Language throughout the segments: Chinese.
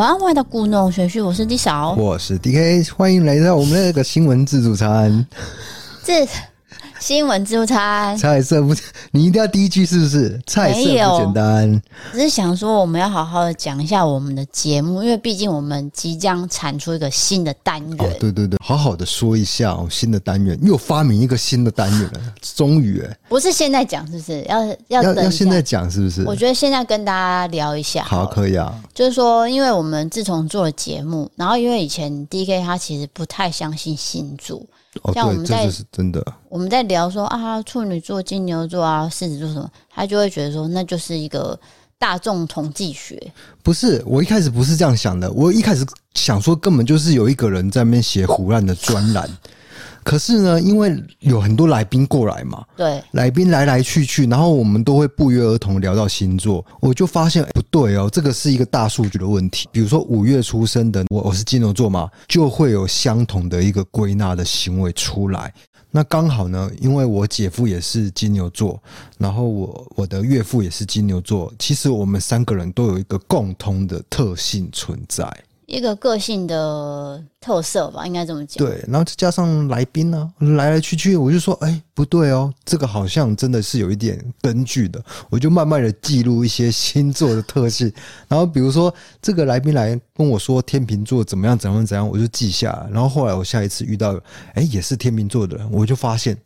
晚安，外的故弄玄虚，我是 D 小，我是 DK，欢迎来到我们的那个新闻自助餐。这。新闻自助餐，菜色不，你一定要第一句是不是？菜色不简单，只是想说我们要好好的讲一下我们的节目，因为毕竟我们即将产出一个新的单元。哦，对对对，好好的说一下哦，新的单元又发明一个新的单元了，终于哎，不是现在讲，是不是？要要要要现在讲，是不是？我觉得现在跟大家聊一下好，好，可以啊。就是说，因为我们自从做了节目，然后因为以前 DK 他其实不太相信星座。像我们在、是真的，我们在聊说啊，处女座、金牛座啊、狮子座什么，他就会觉得说，那就是一个大众统计学。不是，我一开始不是这样想的，我一开始想说，根本就是有一个人在那边写胡乱的专栏。可是呢，因为有很多来宾过来嘛，对，来宾来来去去，然后我们都会不约而同聊到星座，我就发现不对哦，这个是一个大数据的问题。比如说五月出生的我，我是金牛座嘛，就会有相同的一个归纳的行为出来。那刚好呢，因为我姐夫也是金牛座，然后我我的岳父也是金牛座，其实我们三个人都有一个共通的特性存在。一个个性的特色吧，应该这么讲。对，然后再加上来宾呢、啊，来来去去，我就说，哎，不对哦，这个好像真的是有一点根据的。我就慢慢的记录一些星座的特性，然后比如说这个来宾来跟我说天秤座怎么样怎么样怎样，我就记下来。然后后来我下一次遇到，哎，也是天秤座的人，我就发现，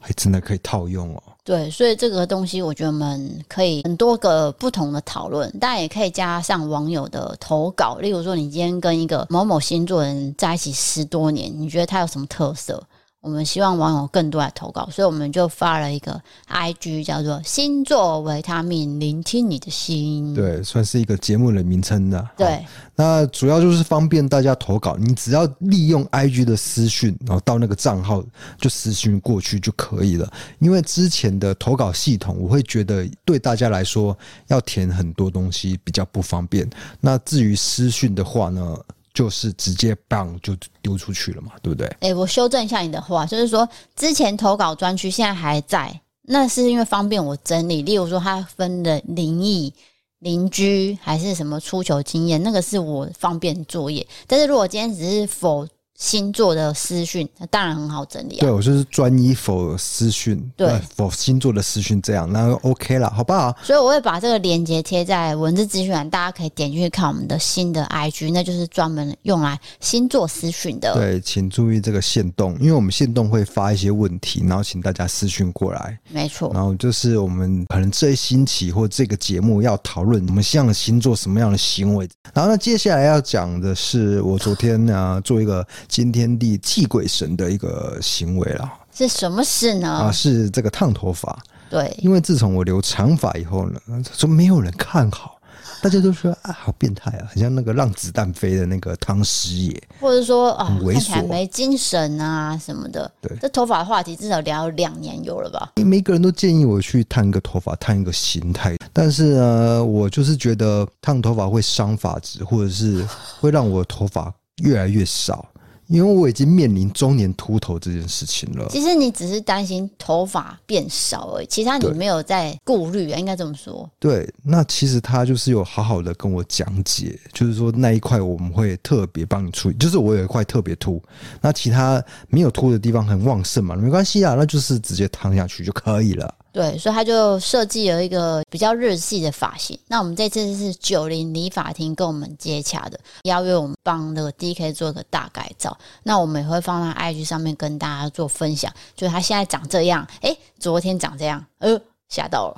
哎，真的可以套用哦。对，所以这个东西我觉得我们可以很多个不同的讨论，当然也可以加上网友的投稿。例如说，你今天跟一个某某星座人在一起十多年，你觉得他有什么特色？我们希望网友更多来投稿，所以我们就发了一个 IG，叫做“星座维他命”，聆听你的心。对，算是一个节目的名称的。对，那主要就是方便大家投稿，你只要利用 IG 的私讯，然后到那个账号就私讯过去就可以了。因为之前的投稿系统，我会觉得对大家来说要填很多东西比较不方便。那至于私讯的话呢？就是直接棒就丢出去了嘛，对不对？哎、我修正一下你的话，就是说之前投稿专区现在还在，那是因为方便我整理。例如说，它分的灵异、邻居还是什么出球经验，那个是我方便作业。但是如果今天只是否。星座的私讯，那当然很好整理啊。对，我就是专一否私讯，对，否星座的私讯这样，那 OK 了，好不好？所以我会把这个链接贴在文字资讯栏，大家可以点进去看我们的新的 IG，那就是专门用来星座私讯的。对，请注意这个限动，因为我们限动会发一些问题，然后请大家私讯过来。没错。然后就是我们可能这一星期或这个节目要讨论我们希望星座什么样的行为。然后呢，接下来要讲的是我昨天呢做一个。惊天地泣鬼神的一个行为了，是什么事呢？啊，是这个烫头发。对，因为自从我留长发以后呢，说没有人看好，大家都说啊，好变态啊，很像那个让子弹飞的那个汤师爷，或者说啊，看起来没精神啊什么的。对，这头发的话题至少聊两年有了吧？每个人都建议我去烫一个头发，烫一个形态，但是呢，我就是觉得烫头发会伤发质，或者是会让我头发越来越少。因为我已经面临中年秃头这件事情了。其实你只是担心头发变少而已，其他你没有在顾虑啊，应该这么说。对，那其实他就是有好好的跟我讲解，就是说那一块我们会特别帮你处理，就是我有一块特别秃，那其他没有秃的地方很旺盛嘛，没关系啊，那就是直接烫下去就可以了。对，所以他就设计了一个比较日系的发型。那我们这次是九零理发厅跟我们接洽的，邀约我们帮那个 DK 做一个大改造。那我们也会放在 IG 上面跟大家做分享。就是他现在长这样，哎，昨天长这样，呃，吓到了。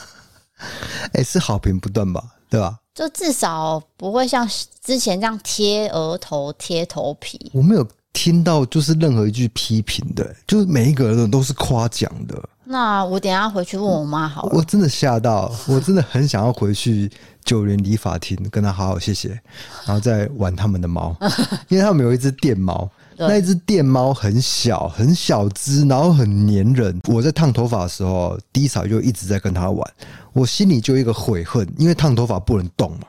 哎，是好评不断吧？对吧？就至少不会像之前这样贴额头、贴头皮。我没有听到就是任何一句批评的，就是每一个人都是夸奖的。那我等一下回去问我妈好了。我真的吓到，我真的很想要回去九元理发厅跟他好好谢谢，然后再玩他们的猫，因为他们有一只电猫，那一只电猫很小很小只，然后很粘人。我在烫头发的时候，低嫂就一直在跟他玩，我心里就一个悔恨，因为烫头发不能动嘛，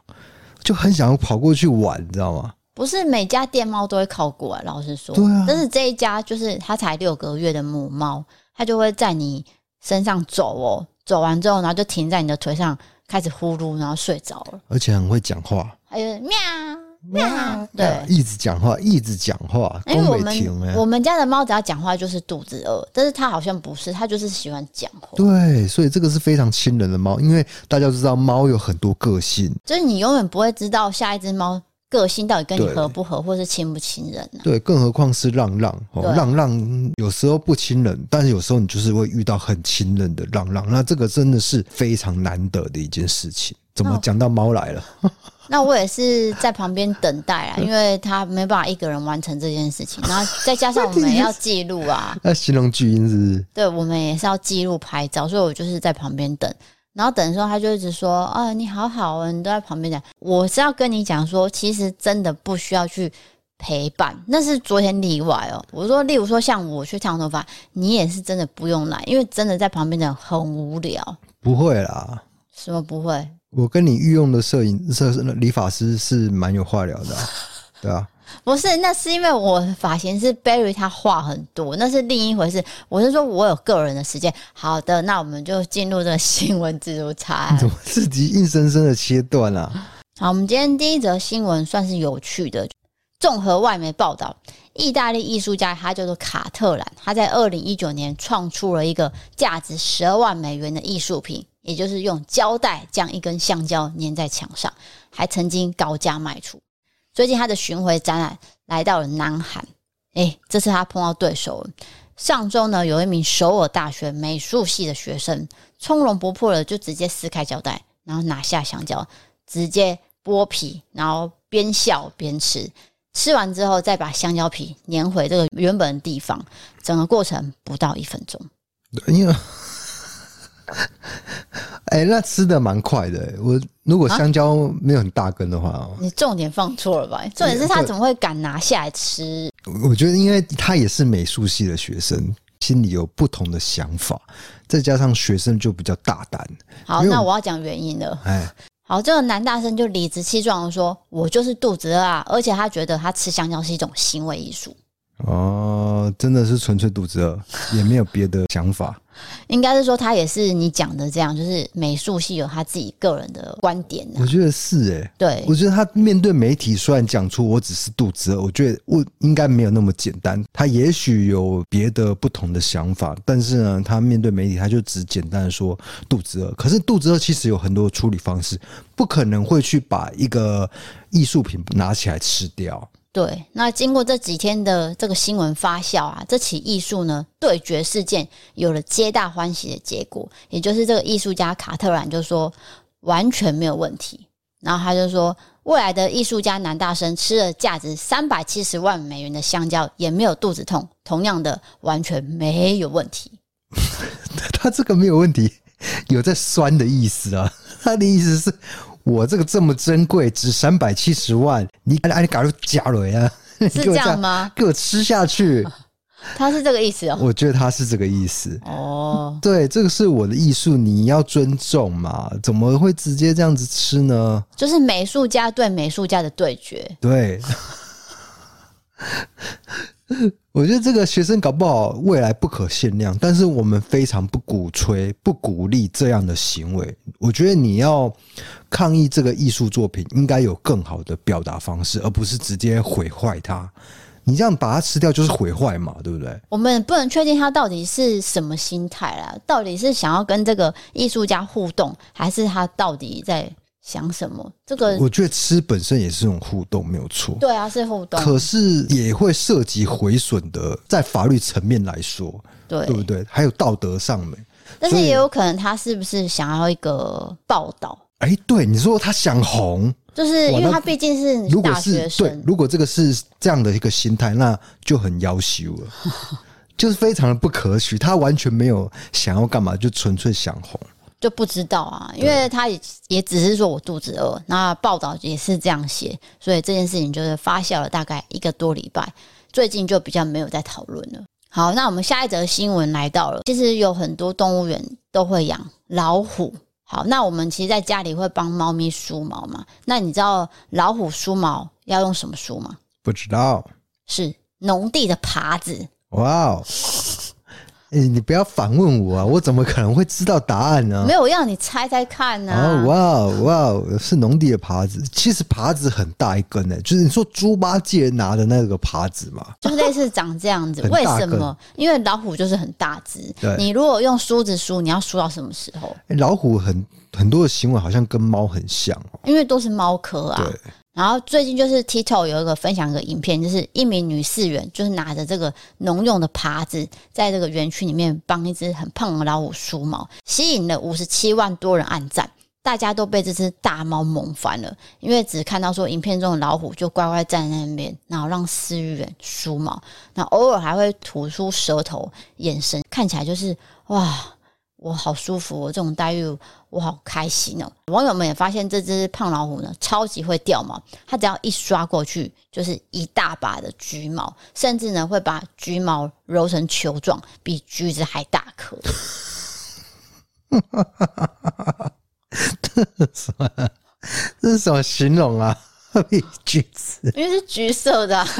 就很想要跑过去玩，你知道吗？不是每家电猫都会靠过来，老实说，对啊，但是这一家就是它才六个月的母猫。它就会在你身上走哦，走完之后，然后就停在你的腿上，开始呼噜，然后睡着了。而且很会讲话。还有喵喵，对，一直讲话，一直讲话，因为我们我们家的猫只要讲话就是肚子饿，但是它好像不是，它就是喜欢讲话。对，所以这个是非常亲人的猫，因为大家都知道猫有很多个性，就是你永远不会知道下一只猫。个性到底跟你合不合，或是亲不亲人呢、啊？对，更何况是浪浪哦，浪浪有时候不亲人，但是有时候你就是会遇到很亲人的浪浪，那这个真的是非常难得的一件事情。怎么讲到猫来了？那我也是在旁边等待啊，因为他没办法一个人完成这件事情，然后再加上我们要记录啊，那形容巨婴是不是？对，我们也是要记录拍照，所以我就是在旁边等。然后等的时候，他就一直说：“啊，你好好啊，你都在旁边讲。”我是要跟你讲说，其实真的不需要去陪伴，那是昨天例外哦。我说，例如说像我去烫头发，你也是真的不用来，因为真的在旁边讲很无聊。不会啦，什么不会？我跟你御用的摄影摄理发师是蛮有话聊的啊，对啊。不是，那是因为我发型师 Barry 他话很多，那是另一回事。我是说我有个人的时间。好的，那我们就进入这个新闻自助餐。怎么自己硬生生的切断了啊？好，我们今天第一则新闻算是有趣的。综合外媒报道，意大利艺术家他叫做卡特兰，他在二零一九年创出了一个价值十二万美元的艺术品，也就是用胶带将一根橡胶粘在墙上，还曾经高价卖出。最近他的巡回展览来到了南韩，诶，这次他碰到对手。上周呢，有一名首尔大学美术系的学生从容不迫的就直接撕开胶带，然后拿下香蕉，直接剥皮，然后边笑边吃。吃完之后再把香蕉皮粘回这个原本的地方，整个过程不到一分钟。哎、欸，那吃的蛮快的。我如果香蕉没有很大根的话，啊、你重点放错了吧？重点是他怎么会敢拿下来吃？我觉得，因为他也是美术系的学生，心里有不同的想法，再加上学生就比较大胆。好，那我要讲原因了。哎，好，这个男大生就理直气壮的说：“我就是肚子饿啊！”而且他觉得他吃香蕉是一种行为艺术。哦，真的是纯粹肚子饿，也没有别的想法。应该是说他也是你讲的这样，就是美术系有他自己个人的观点。我觉得是哎，对，我觉得他面对媒体虽然讲出我只是肚子饿，我觉得我应该没有那么简单。他也许有别的不同的想法，但是呢，他面对媒体他就只简单的说肚子饿。可是肚子饿其实有很多处理方式，不可能会去把一个艺术品拿起来吃掉。对，那经过这几天的这个新闻发酵啊，这起艺术呢对决事件有了皆大欢喜的结果，也就是这个艺术家卡特兰就说完全没有问题，然后他就说未来的艺术家男大生吃了价值三百七十万美元的香蕉也没有肚子痛，同样的完全没有问题。他这个没有问题，有在酸的意思啊，他的意思是。我这个这么珍贵，值三百七十万，你哎你搞入假了呀？是 这样吗？给我吃下去，他是这个意思哦。我觉得他是这个意思哦。对，这个是我的艺术，你要尊重嘛？怎么会直接这样子吃呢？就是美术家对美术家的对决。对。我觉得这个学生搞不好未来不可限量，但是我们非常不鼓吹、不鼓励这样的行为。我觉得你要抗议这个艺术作品，应该有更好的表达方式，而不是直接毁坏它。你这样把它吃掉，就是毁坏嘛，对不对？我们不能确定他到底是什么心态啦，到底是想要跟这个艺术家互动，还是他到底在？想什么？这个我觉得吃本身也是一种互动，没有错。对啊，是互动。可是也会涉及毁损的，在法律层面来说，对对不对？还有道德上面。但是也有可能他是不是想要一个报道？哎，对，你说他想红，就是因为他毕竟是大学生。对，如果这个是这样的一个心态，那就很要羞了，就是非常的不可取。他完全没有想要干嘛，就纯粹想红。就不知道啊，因为他也也只是说我肚子饿，那报道也是这样写，所以这件事情就是发酵了大概一个多礼拜，最近就比较没有在讨论了。好，那我们下一则新闻来到了，其实有很多动物园都会养老虎。好，那我们其实在家里会帮猫咪梳毛嘛？那你知道老虎梳毛要用什么梳吗？不知道，是农地的耙子。哇哦！哎、欸，你不要反问我啊！我怎么可能会知道答案呢？没有，要你猜猜看呢、啊。哦，哇哇，是农地的耙子。其实耙子很大一根呢，就是你说猪八戒拿的那个耙子嘛，就是类似长这样子。为什么？因为老虎就是很大只。对，你如果用梳子梳，你要梳到什么时候？欸、老虎很很多的行为好像跟猫很像哦，因为都是猫科啊。然后最近就是 TikTok 有一个分享一个影片，就是一名女饲员，就是拿着这个农用的耙子，在这个园区里面帮一只很胖的老虎梳毛，吸引了五十七万多人按赞，大家都被这只大猫萌翻了，因为只看到说影片中的老虎就乖乖站在那边，然后让饲育员梳毛，那偶尔还会吐出舌头，眼神看起来就是哇。我好舒服哦，这种待遇我好开心哦。网友们也发现这只胖老虎呢，超级会掉毛，它只要一刷过去就是一大把的橘毛，甚至呢会把橘毛揉成球状，比橘子还大颗。这是什么？这是什么形容啊？比橘子？因为是橘色的啊。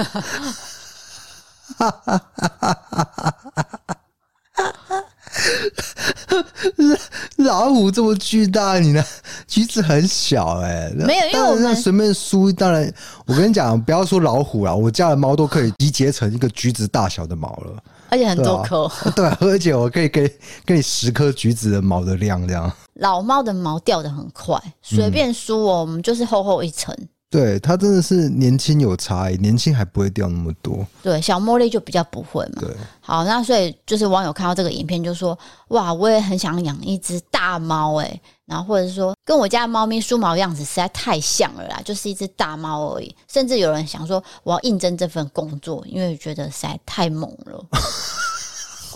老虎这么巨大，你呢？橘子很小哎、欸，没有，因为我们随便梳。当然，我跟你讲，不要说老虎啦，我家的猫都可以集结成一个橘子大小的毛了，而且很多颗。对、啊，而且我可以给给你十颗橘子的毛的量，这样。老猫的毛掉的很快，随便梳哦，我们就是厚厚一层。对，它真的是年轻有差异，年轻还不会掉那么多。对，小茉莉就比较不会嘛。对，好，那所以就是网友看到这个影片就说：“哇，我也很想养一只大猫哎。”然后或者是说跟我家的猫咪梳毛样子实在太像了啦，就是一只大猫而已。甚至有人想说：“我要应征这份工作，因为觉得实在太猛了。”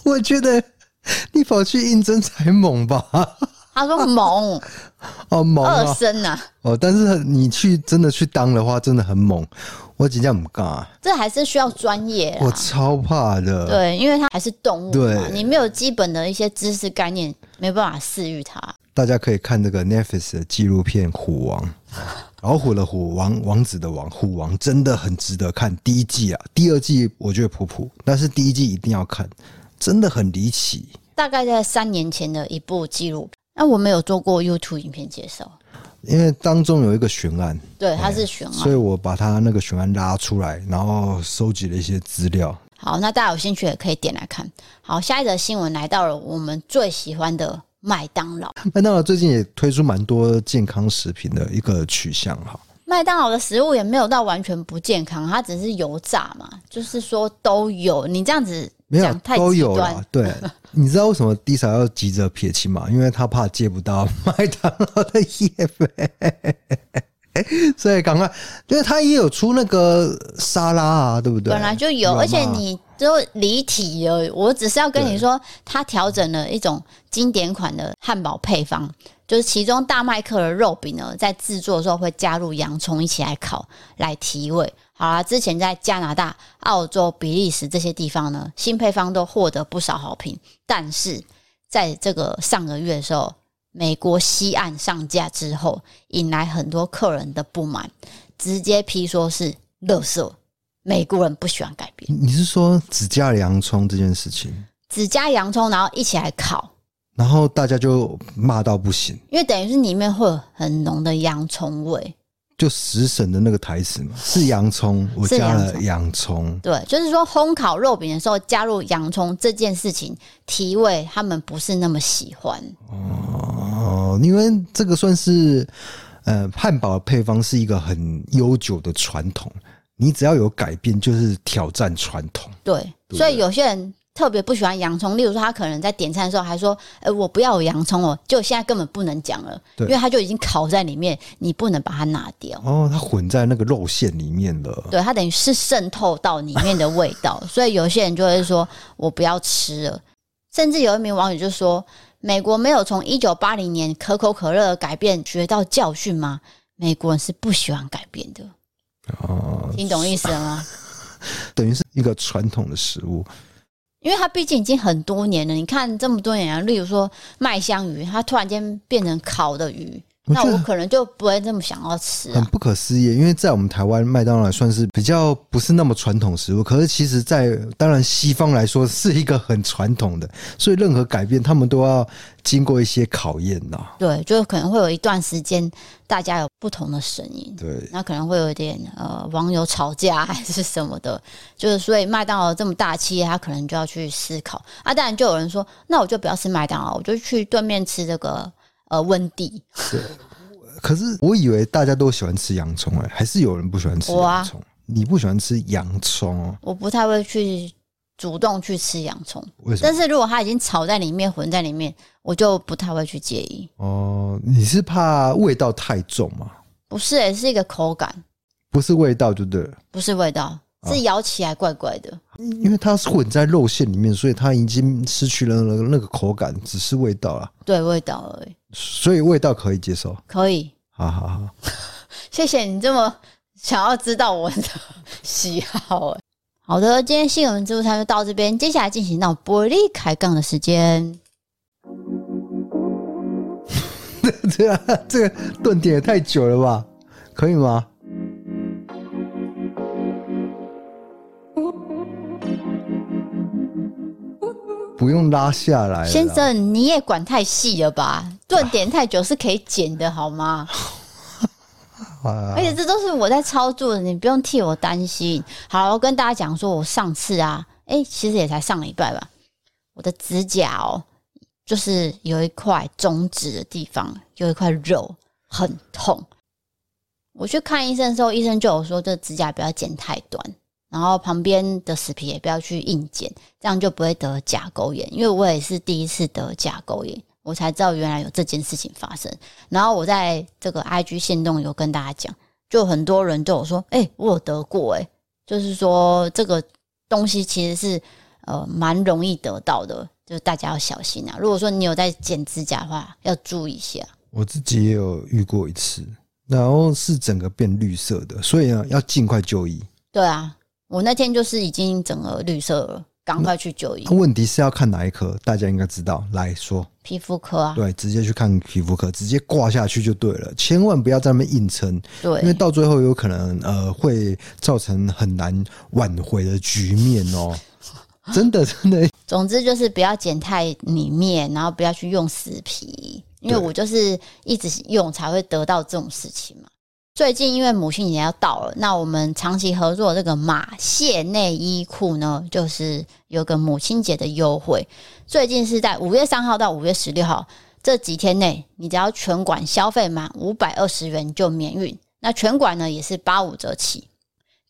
我觉得你跑去应征才猛吧。他说猛哦猛二声呐哦，但是你去真的去当的话，真的很猛。我真的不敢，这还是需要专业。我超怕的，对，因为它还是动物，对，你没有基本的一些知识概念，没办法饲育它。大家可以看这个 Netflix 的纪录片《虎王》，老虎的虎，王王子的王，虎王真的很值得看。第一季啊，第二季我觉得普普，但是第一季一定要看，真的很离奇。大概在三年前的一部纪录片。那我没有做过 YouTube 影片介绍，因为当中有一个悬案，对，它是悬案，所以我把它那个悬案拉出来，然后收集了一些资料。好，那大家有兴趣也可以点来看。好，下一则新闻来到了我们最喜欢的麦当劳。麦当劳最近也推出蛮多健康食品的一个取向哈。麦当劳的食物也没有到完全不健康，它只是油炸嘛，就是说都有。你这样子。没有，都有了。对，你知道为什么 Disa 要急着撇清吗？因为他怕接不到麦当劳的业费，所以赶快，因为他也有出那个沙拉啊，对不对？本来就有，而且你都离题了。我只是要跟你说，他调整了一种经典款的汉堡配方，就是其中大麦克的肉饼呢，在制作的时候会加入洋葱一起来烤，来提味。好啦，之前在加拿大、澳洲、比利时这些地方呢，新配方都获得不少好评。但是在这个上个月的时候，美国西岸上架之后，引来很多客人的不满，直接批说是垃圾。美国人不喜欢改变。你是说只加洋葱这件事情？只加洋葱，然后一起来烤，然后大家就骂到不行，因为等于是里面会有很浓的洋葱味。就食神的那个台词嘛，是洋葱，我加了洋葱。对，就是说烘烤肉饼的时候加入洋葱这件事情提味，他们不是那么喜欢。哦，因为这个算是呃汉堡的配方是一个很悠久的传统，你只要有改变就是挑战传统。对，对，所以有些人。特别不喜欢洋葱，例如说他可能在点餐的时候还说：“哎、欸，我不要有洋葱哦。”就现在根本不能讲了，因为它就已经烤在里面，你不能把它拿掉。哦，它混在那个肉馅里面了。对，它等于是渗透到里面的味道，所以有些人就会说：“我不要吃了。”甚至有一名网友就说：“美国没有从一九八零年可口可乐的改变学到教训吗？美国人是不喜欢改变的。”哦，听懂意思了吗？等于是一个传统的食物。因为它毕竟已经很多年了，你看这么多年啊，例如说麦香鱼，它突然间变成烤的鱼，那我可能就不会这么想要吃、啊。很不可思议，因为在我们台湾，麦当劳算是比较不是那么传统食物，可是其实，在当然西方来说是一个很传统的，所以任何改变他们都要经过一些考验呐。对，就可能会有一段时间大家有不同的声音，对，那可能会有一点呃网友吵架还是什么的，就是所以麦当劳这么大企业，他可能就要去思考啊。当然就有人说，那我就不要吃麦当劳，我就去对面吃这个。呃，温蒂。对，可是我以为大家都喜欢吃洋葱哎，还是有人不喜欢吃洋葱？啊、你不喜欢吃洋葱？哦我不太会去主动去吃洋葱，为什么？但是如果它已经炒在里面、混在里面，我就不太会去介意。哦，你是怕味道太重吗？不是、欸，是一个口感，不是味道，对不对？不是味道。是咬起来怪怪的，因为它是混在肉馅里面，所以它已经失去了那个口感，只是味道了。对，味道而已。所以味道可以接受，可以。好好好，谢谢你这么想要知道我的喜好。好的，今天新闻自助餐就到这边，接下来进行到玻璃开杠的时间。对啊这个顿点也太久了吧？可以吗？不用拉下来，先生，你也管太细了吧？顿点太久是可以剪的，好吗？而且这都是我在操作的，你不用替我担心。好，我跟大家讲说，我上次啊，哎、欸，其实也才上礼拜吧，我的指甲哦，就是有一块中指的地方有一块肉很痛。我去看医生的时候，医生就有说，这指甲不要剪太短。然后旁边的死皮也不要去硬剪，这样就不会得甲沟炎。因为我也是第一次得甲沟炎，我才知道原来有这件事情发生。然后我在这个 IG 线动有跟大家讲，就很多人对我说：“哎、欸，我有得过。”哎，就是说这个东西其实是呃蛮容易得到的，就大家要小心啊。如果说你有在剪指甲的话，要注意一下。我自己也有遇过一次，然后是整个变绿色的，所以呢要尽快就医。对啊。我那天就是已经整个绿色了，赶快去就医。问题是要看哪一科？大家应该知道，来说皮肤科啊。对，直接去看皮肤科，直接挂下去就对了，千万不要在那边硬撑。对，因为到最后有可能呃会造成很难挽回的局面哦。真的，真的。总之就是不要剪太里面，然后不要去用死皮，因为我就是一直用才会得到这种事情嘛。最近因为母亲节要到了，那我们长期合作这个马蟹内衣裤呢，就是有个母亲节的优惠。最近是在五月三号到五月十六号这几天内，你只要全馆消费满五百二十元就免运。那全馆呢也是八五折起，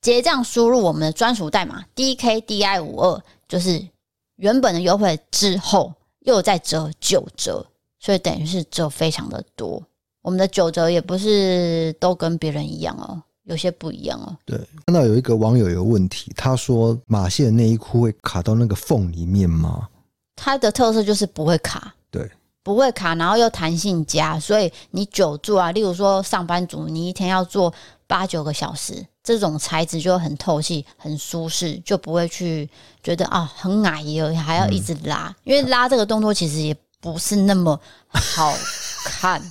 结账输入我们的专属代码 DKDI 五二，就是原本的优惠之后又再折九折，所以等于是折非常的多。我们的九折也不是都跟别人一样哦，有些不一样哦。对，看到有一个网友有问题，他说马戏的内衣裤会卡到那个缝里面吗？它的特色就是不会卡，对，不会卡，然后又弹性佳，所以你久坐啊，例如说上班族，你一天要坐八九个小时，这种材质就很透气、很舒适，就不会去觉得啊很矮哟，还要一直拉，嗯、因为拉这个动作其实也不是那么好 看。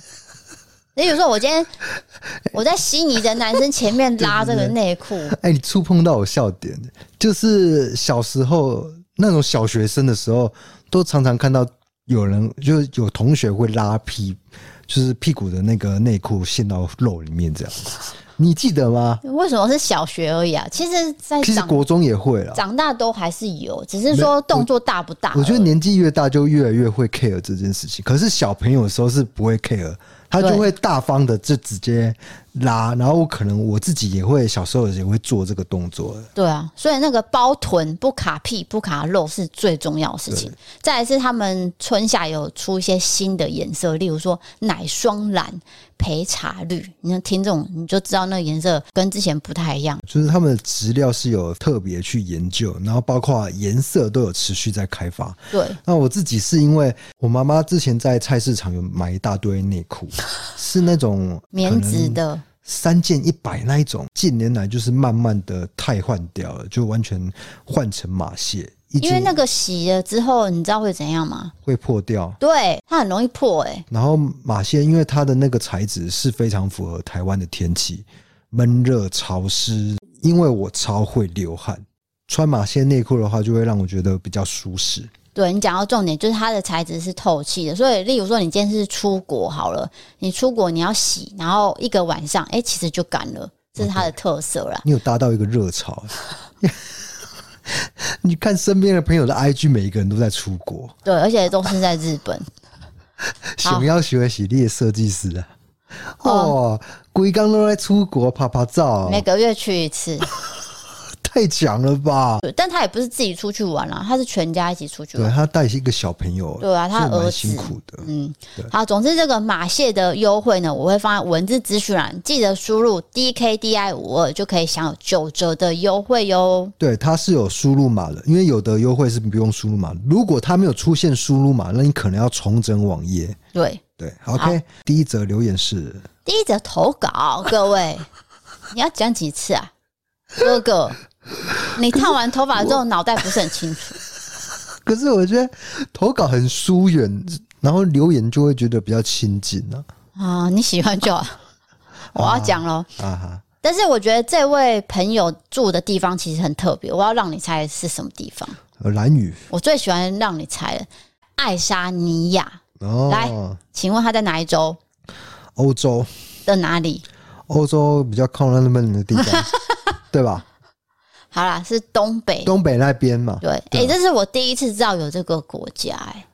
你比如说，我今天 我在悉尼的男生前面拉这个内裤，哎、欸，你触碰到我笑点，就是小时候那种小学生的时候，都常常看到有人，就是有同学会拉屁，就是屁股的那个内裤陷到肉里面这样。你记得吗？为什么是小学而已啊？其实，在其实国中也会了，长大都还是有，只是说动作大不大我。我觉得年纪越大，就越来越会 care 这件事情。可是小朋友的时候是不会 care。他就会大方的就直接拉，然后我可能我自己也会小时候也会做这个动作。对啊，所以那个包臀不卡屁不卡肉是最重要的事情。再来是他们春夏有出一些新的颜色，例如说奶霜蓝、焙茶绿，你听这种你就知道那个颜色跟之前不太一样。就是他们的质料是有特别去研究，然后包括颜色都有持续在开发。对，那我自己是因为我妈妈之前在菜市场有买一大堆内裤。是那种棉质的，三件一百那一种，近年来就是慢慢的汰换掉了，就完全换成马蟹。因为那个洗了之后，你知道会怎样吗？会破掉，对，它很容易破哎、欸。然后马蟹，因为它的那个材质是非常符合台湾的天气，闷热潮湿。因为我超会流汗，穿马蟹内裤的话，就会让我觉得比较舒适。对，你讲到重点，就是它的材质是透气的，所以例如说你今天是出国好了，你出国你要洗，然后一个晚上，哎，其实就干了，这是它的特色啦。你有搭到一个热潮。你看身边的朋友的 IG，每一个人都在出国，对，而且都是在日本。想要学习列设计师啊，哦，龟刚都在出国拍拍照，每个月去一次。太强了吧！对但他也不是自己出去玩啦，他是全家一起出去玩。对，他带一个小朋友，对啊，他儿子辛苦的。嗯，好，总之这个马蟹的优惠呢，我会放在文字资讯栏，记得输入 DKDI 五二就可以享有九折的优惠哟。对，它是有输入码的，因为有的优惠是不用输入码。如果它没有出现输入码，那你可能要重整网页。对对，OK。第一则留言是第一则投稿，各位，你要讲几次啊，哥哥？你烫完头发之后，脑袋不是很清楚。可是我觉得投稿很疏远，然后留言就会觉得比较亲近呢。啊，你喜欢就好，我要讲喽。啊哈！但是我觉得这位朋友住的地方其实很特别，我要让你猜是什么地方。蓝雨。我最喜欢让你猜了，爱沙尼亚。哦。来，请问他在哪一州？欧洲的哪里？欧洲比较靠那边的地方，对吧？好啦，是东北，东北那边嘛。对，哎、欸，这是我第一次知道有这个国家、欸，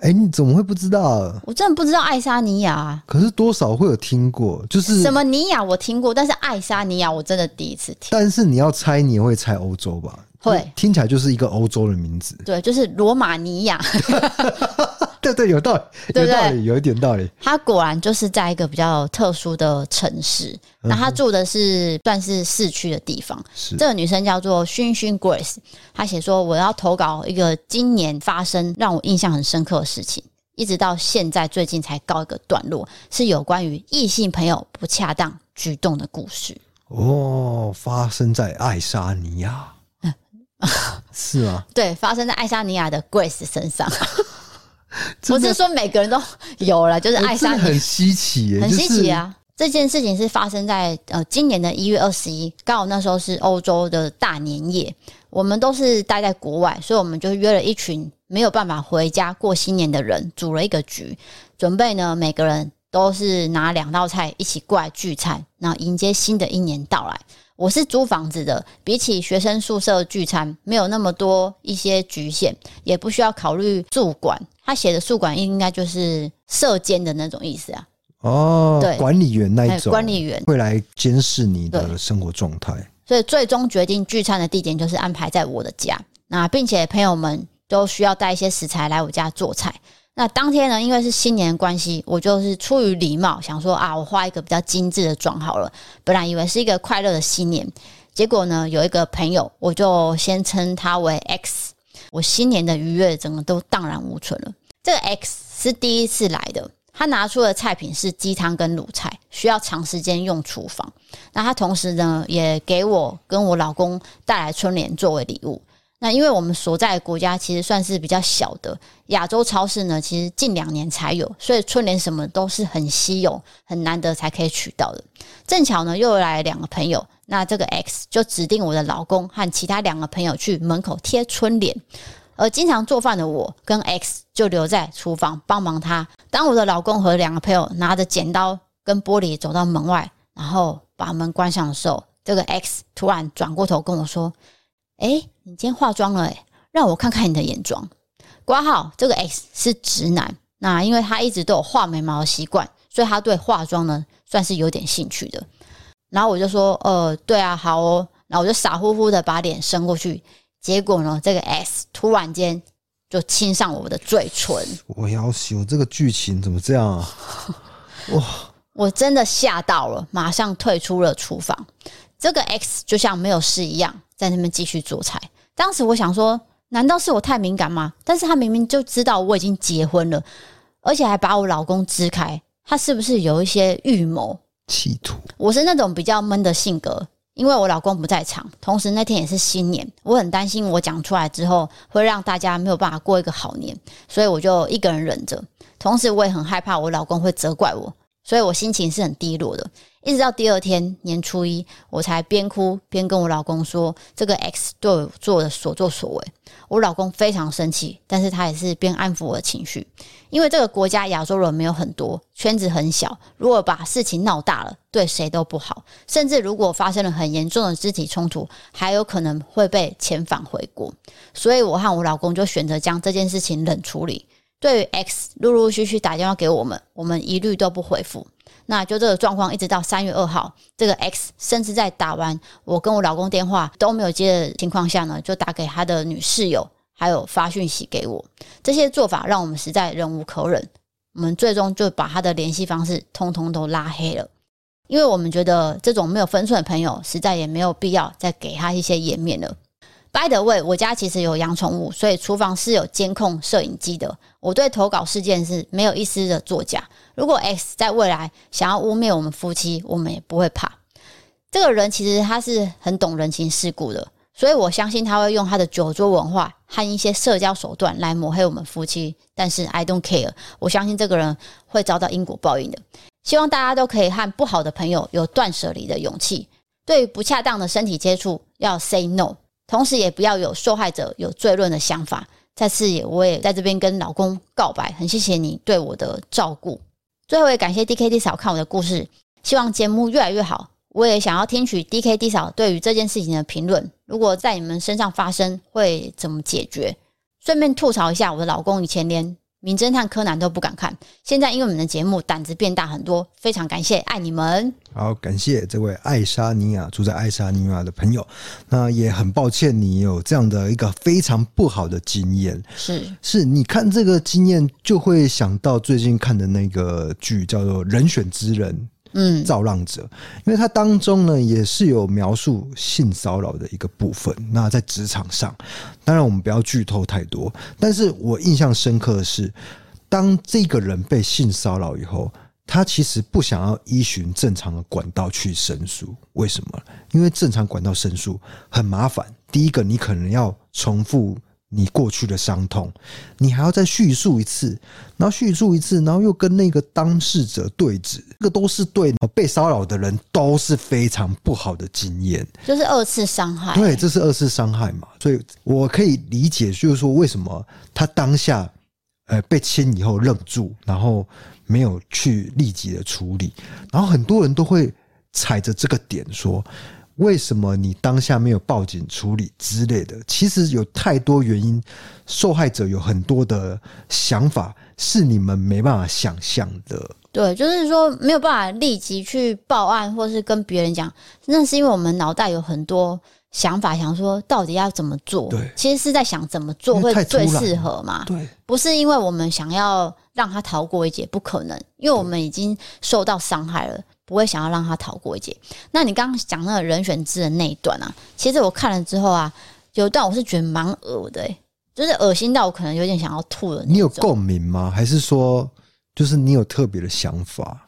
哎，哎，你怎么会不知道？我真的不知道爱沙尼亚。可是多少会有听过，就是什么尼亚我听过，但是爱沙尼亚我真的第一次听。但是你要猜，你也会猜欧洲吧？会，听起来就是一个欧洲的名字。对，就是罗马尼亚。对对，有道理，有道理，有一点道理。他果然就是在一个比较特殊的城市，那他住的是算是市区的地方。是这个女生叫做薰薰 Grace，她写说我要投稿一个今年发生让我印象很深刻的事情，一直到现在最近才告一个段落，是有关于异性朋友不恰当举动的故事。哦，发生在爱沙尼亚，是吗？对，发生在爱沙尼亚的 Grace 身上。不是说每个人都有了，就是爱沙尼亚很稀奇耶，很稀奇啊！这件事情是发生在呃今年的一月二十一，刚好那时候是欧洲的大年夜，我们都是待在国外，所以我们就约了一群没有办法回家过新年的人，组了一个局，准备呢每个人都是拿两道菜一起过来聚餐，然后迎接新的一年到来。我是租房子的，比起学生宿舍聚餐，没有那么多一些局限，也不需要考虑住管。他写的宿管应该就是射监的那种意思啊。哦，对，管理员那一种，管理员会来监视你的生活状态。所以最终决定聚餐的地点就是安排在我的家。那并且朋友们都需要带一些食材来我家做菜。那当天呢，因为是新年关系，我就是出于礼貌，想说啊，我化一个比较精致的妆好了。本来以为是一个快乐的新年，结果呢，有一个朋友，我就先称他为 X。我新年的愉悦整个都荡然无存了。这个 X 是第一次来的，他拿出的菜品是鸡汤跟卤菜，需要长时间用厨房。那他同时呢，也给我跟我老公带来春联作为礼物。那因为我们所在的国家其实算是比较小的亚洲超市呢，其实近两年才有，所以春联什么都是很稀有、很难得才可以取到的。正巧呢，又来两个朋友，那这个 X 就指定我的老公和其他两个朋友去门口贴春联，而经常做饭的我跟 X 就留在厨房帮忙他。当我的老公和两个朋友拿着剪刀跟玻璃走到门外，然后把门关上的时候，这个 X 突然转过头跟我说。哎，你今天化妆了哎，让我看看你的眼妆。括号这个 X 是直男，那因为他一直都有画眉毛的习惯，所以他对化妆呢算是有点兴趣的。然后我就说，呃，对啊，好哦。然后我就傻乎乎的把脸伸过去，结果呢，这个 S 突然间就亲上我的嘴唇。我要死，这个剧情怎么这样啊？哇！我真的吓到了，马上退出了厨房。这个 X 就像没有事一样。在那边继续做菜。当时我想说，难道是我太敏感吗？但是他明明就知道我已经结婚了，而且还把我老公支开，他是不是有一些预谋？企图。我是那种比较闷的性格，因为我老公不在场，同时那天也是新年，我很担心我讲出来之后会让大家没有办法过一个好年，所以我就一个人忍着。同时，我也很害怕我老公会责怪我，所以我心情是很低落的。一直到第二天年初一，我才边哭边跟我老公说这个 X 对我做的所作所为。我老公非常生气，但是他也是边安抚我的情绪，因为这个国家亚洲人没有很多，圈子很小，如果把事情闹大了，对谁都不好。甚至如果发生了很严重的肢体冲突，还有可能会被遣返回国。所以，我和我老公就选择将这件事情冷处理。对于 X 陆陆续续打电话给我们，我们一律都不回复。那就这个状况，一直到三月二号，这个 X 甚至在打完我跟我老公电话都没有接的情况下呢，就打给他的女室友，还有发讯息给我。这些做法让我们实在忍无可忍，我们最终就把他的联系方式通通都拉黑了，因为我们觉得这种没有分寸的朋友，实在也没有必要再给他一些颜面了。By the way，我家其实有养宠物，所以厨房是有监控摄影机的。我对投稿事件是没有一丝的作假。如果 X 在未来想要污蔑我们夫妻，我们也不会怕。这个人其实他是很懂人情世故的，所以我相信他会用他的酒桌文化和一些社交手段来抹黑我们夫妻。但是 I don't care，我相信这个人会遭到因果报应的。希望大家都可以和不好的朋友有断舍离的勇气，对于不恰当的身体接触要 say no。同时，也不要有受害者有罪论的想法。再次，也我也在这边跟老公告白，很谢谢你对我的照顾。最后，也感谢 DKD 嫂看我的故事，希望节目越来越好。我也想要听取 DKD 嫂对于这件事情的评论。如果在你们身上发生，会怎么解决？顺便吐槽一下，我的老公以前连名侦探柯南都不敢看，现在因为我们的节目胆子变大很多，非常感谢，爱你们。好，感谢这位爱沙尼亚住在爱沙尼亚的朋友。那也很抱歉你有这样的一个非常不好的经验。是是，你看这个经验就会想到最近看的那个剧叫做《人选之人》。嗯，造浪者，因为它当中呢也是有描述性骚扰的一个部分。那在职场上，当然我们不要剧透太多，但是我印象深刻的是，当这个人被性骚扰以后，他其实不想要依循正常的管道去申诉。为什么？因为正常管道申诉很麻烦。第一个，你可能要重复。你过去的伤痛，你还要再叙述一次，然后叙述一次，然后又跟那个当事者对峙，这个都是对被骚扰的人都是非常不好的经验，就是二次伤害。对，这是二次伤害嘛，所以我可以理解，就是说为什么他当下呃被亲以后愣住，然后没有去立即的处理，然后很多人都会踩着这个点说。为什么你当下没有报警处理之类的？其实有太多原因，受害者有很多的想法是你们没办法想象的。对，就是说没有办法立即去报案，或是跟别人讲，那是因为我们脑袋有很多想法，想说到底要怎么做。对，其实是在想怎么做会最适合嘛。对，不是因为我们想要让他逃过一劫，不可能，因为我们已经受到伤害了。不会想要让他逃过一劫。那你刚刚讲那个人选之人那一段啊，其实我看了之后啊，有一段我是觉得蛮恶的、欸，就是恶心到我可能有点想要吐了。你有共鸣吗？还是说，就是你有特别的想法？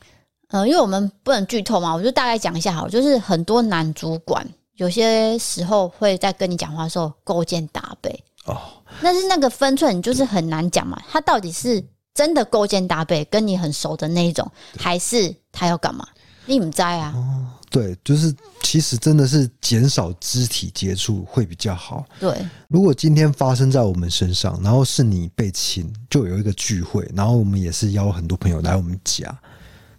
呃，因为我们不能剧透嘛，我就大概讲一下好了。就是很多男主管有些时候会在跟你讲话的时候勾肩搭背哦，但是那个分寸你就是很难讲嘛。他到底是真的勾肩搭背，跟你很熟的那一种，还是他要干嘛？你唔在啊？哦，对，就是其实真的是减少肢体接触会比较好。对，如果今天发生在我们身上，然后是你被亲，就有一个聚会，然后我们也是邀很多朋友来我们家，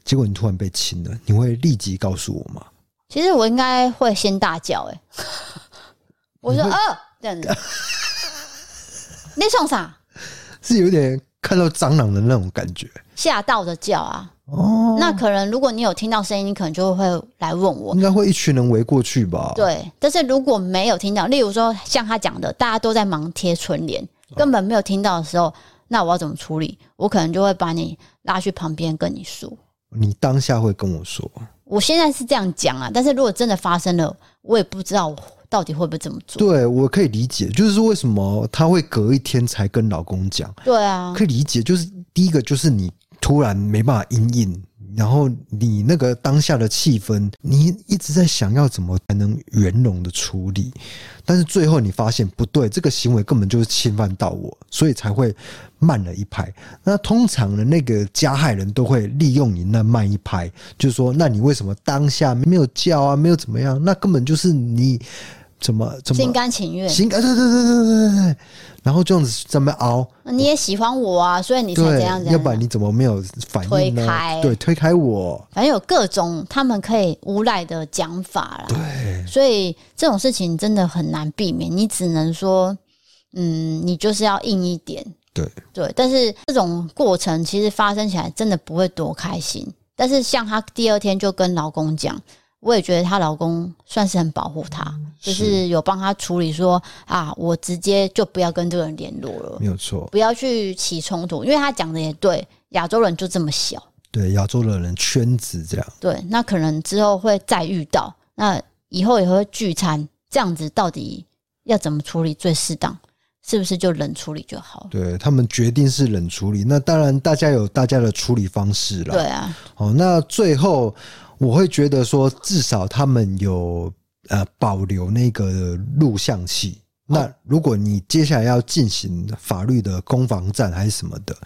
结果你突然被亲了，你会立即告诉我吗？其实我应该会先大叫，哎，我说呃，这样子，你送啥？是有点看到蟑螂的那种感觉，吓到的叫啊。哦，那可能如果你有听到声音，你可能就会来问我。应该会一群人围过去吧？对，但是如果没有听到，例如说像他讲的，大家都在忙贴春联，根本没有听到的时候，那我要怎么处理？我可能就会把你拉去旁边跟你说。你当下会跟我说？我现在是这样讲啊，但是如果真的发生了，我也不知道我到底会不会这么做。对，我可以理解，就是说为什么他会隔一天才跟老公讲？对啊，可以理解，就是第一个就是你。突然没办法因应，然后你那个当下的气氛，你一直在想要怎么才能圆融的处理，但是最后你发现不对，这个行为根本就是侵犯到我，所以才会慢了一拍。那通常的那个加害人都会利用你那慢一拍，就是说，那你为什么当下没有叫啊，没有怎么样？那根本就是你。怎么怎么心甘情愿？心甘对对对对对对，然后这样子怎么熬，你也喜欢我啊，所以你才这样子。要不然你怎么没有反应呢？推开，对，推开我。反正有各种他们可以无赖的讲法啦。对，所以这种事情真的很难避免，你只能说，嗯，你就是要硬一点。对对，但是这种过程其实发生起来真的不会多开心。但是像她第二天就跟老公讲。我也觉得她老公算是很保护她，就是有帮她处理说啊，我直接就不要跟这个人联络了，没有错，不要去起冲突，因为她讲的也对，亚洲人就这么小，对亚洲的人圈子这样，对，那可能之后会再遇到，那以后也会聚餐，这样子到底要怎么处理最适当？是不是就冷处理就好？对他们决定是冷处理，那当然大家有大家的处理方式了，对啊，哦，那最后。我会觉得说，至少他们有呃保留那个录像器。那如果你接下来要进行法律的攻防战还是什么的，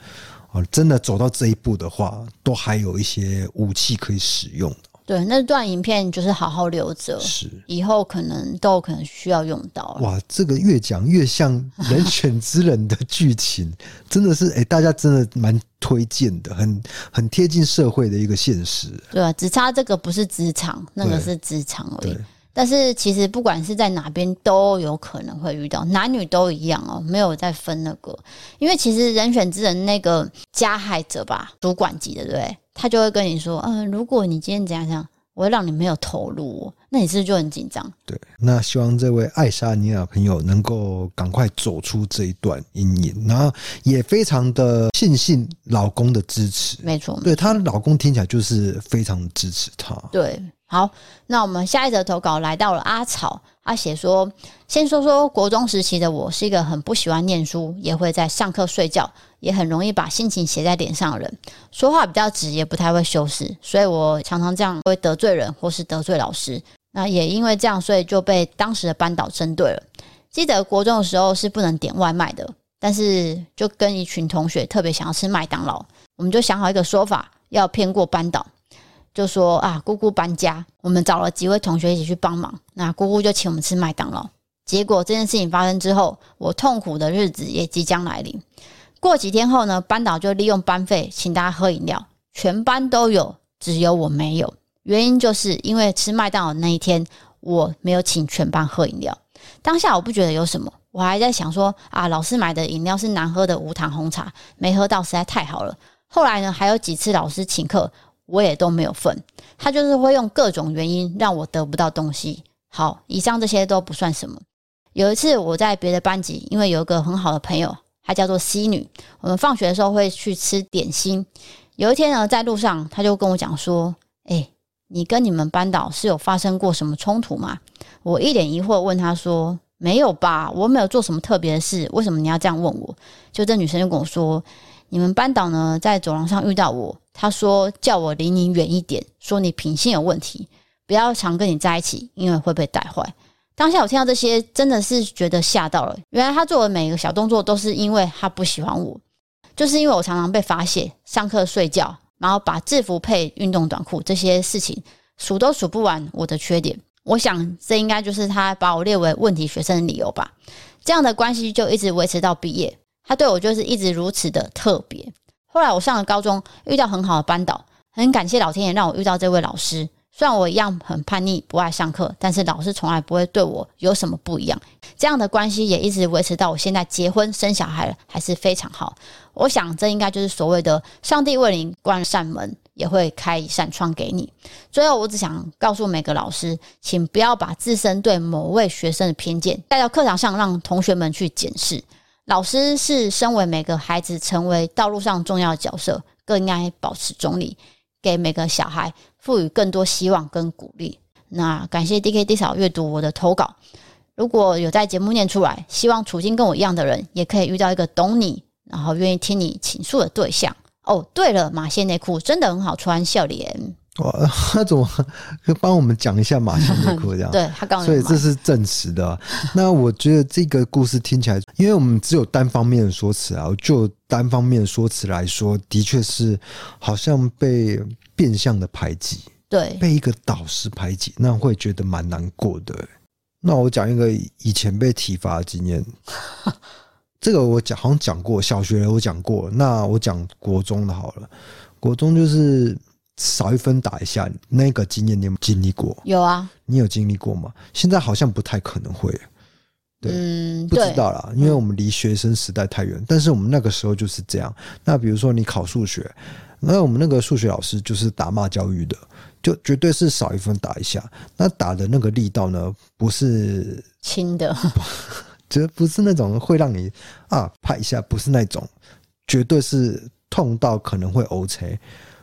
哦，真的走到这一步的话，都还有一些武器可以使用。对，那段影片就是好好留着，是以后可能都有可能需要用到。哇，这个越讲越像 人选之人的剧情，真的是哎、欸，大家真的蛮推荐的，很很贴近社会的一个现实。对啊，只差这个不是职场，那个是职场而已。但是其实不管是在哪边都有可能会遇到，男女都一样哦，没有再分那个。因为其实人选之人那个加害者吧，主管级的，对不对？他就会跟你说，嗯、呃，如果你今天怎样怎样，我会让你没有投入，那你是不是就很紧张？对，那希望这位爱沙尼亚朋友能够赶快走出这一段阴影，然后也非常的庆幸老公的支持。没错，对她老公听起来就是非常支持她。对。好，那我们下一则投稿来到了阿草，他写说：先说说国中时期的我，是一个很不喜欢念书，也会在上课睡觉，也很容易把心情写在脸上的人，说话比较直，也不太会修饰，所以我常常这样会得罪人或是得罪老师。那也因为这样，所以就被当时的班导针对了。记得国中的时候是不能点外卖的，但是就跟一群同学特别想要吃麦当劳，我们就想好一个说法，要骗过班导。就说啊，姑姑搬家，我们找了几位同学一起去帮忙。那姑姑就请我们吃麦当劳。结果这件事情发生之后，我痛苦的日子也即将来临。过几天后呢，班导就利用班费请大家喝饮料，全班都有，只有我没有。原因就是因为吃麦当劳那一天，我没有请全班喝饮料。当下我不觉得有什么，我还在想说啊，老师买的饮料是难喝的无糖红茶，没喝到实在太好了。后来呢，还有几次老师请客。我也都没有份，他就是会用各种原因让我得不到东西。好，以上这些都不算什么。有一次我在别的班级，因为有一个很好的朋友，她叫做 C 女，我们放学的时候会去吃点心。有一天呢，在路上，他就跟我讲说：“诶，你跟你们班导是有发生过什么冲突吗？”我一脸疑惑问他说：“没有吧，我没有做什么特别的事，为什么你要这样问我？”就这女生就跟我说：“你们班导呢，在走廊上遇到我。”他说：“叫我离你远一点，说你品性有问题，不要常跟你在一起，因为会被带坏。”当下我听到这些，真的是觉得吓到了。原来他做的每一个小动作都是因为他不喜欢我，就是因为我常常被罚写、上课睡觉，然后把制服配运动短裤这些事情数都数不完我的缺点。我想这应该就是他把我列为问题学生的理由吧。这样的关系就一直维持到毕业，他对我就是一直如此的特别。后来我上了高中，遇到很好的班导，很感谢老天爷让我遇到这位老师。虽然我一样很叛逆，不爱上课，但是老师从来不会对我有什么不一样。这样的关系也一直维持到我现在结婚生小孩了，还是非常好。我想这应该就是所谓的上帝为你关扇门，也会开一扇窗给你。最后，我只想告诉每个老师，请不要把自身对某位学生的偏见带到课堂上，让同学们去检视。老师是身为每个孩子成为道路上重要角色，更应该保持中立，给每个小孩赋予更多希望跟鼓励。那感谢 DKD 嫂阅读我的投稿，如果有在节目念出来，希望处境跟我一样的人，也可以遇到一个懂你，然后愿意听你倾诉的对象哦，对了，马线内裤真的很好穿，笑脸。哇，他怎么就帮我们讲一下马线内裤这样？对他刚，所以这是证实的啊。那我觉得这个故事听起来，因为我们只有单方面的说辞啊，就单方面的说辞来说，的确是好像被变相的排挤，对，被一个导师排挤，那会觉得蛮难过的。那我讲一个以前被体罚的经验，这个我讲好像讲过，小学我讲过，那我讲国中的好了，国中就是。少一分打一下，那个经验你有没有经历过？有啊，你有经历过吗？现在好像不太可能会，对，嗯、不知道啦，因为我们离学生时代太远。但是我们那个时候就是这样。那比如说你考数学，那我们那个数学老师就是打骂教育的，就绝对是少一分打一下。那打的那个力道呢，不是轻的，绝不是那种会让你啊拍一下，不是那种，绝对是痛到可能会 OK。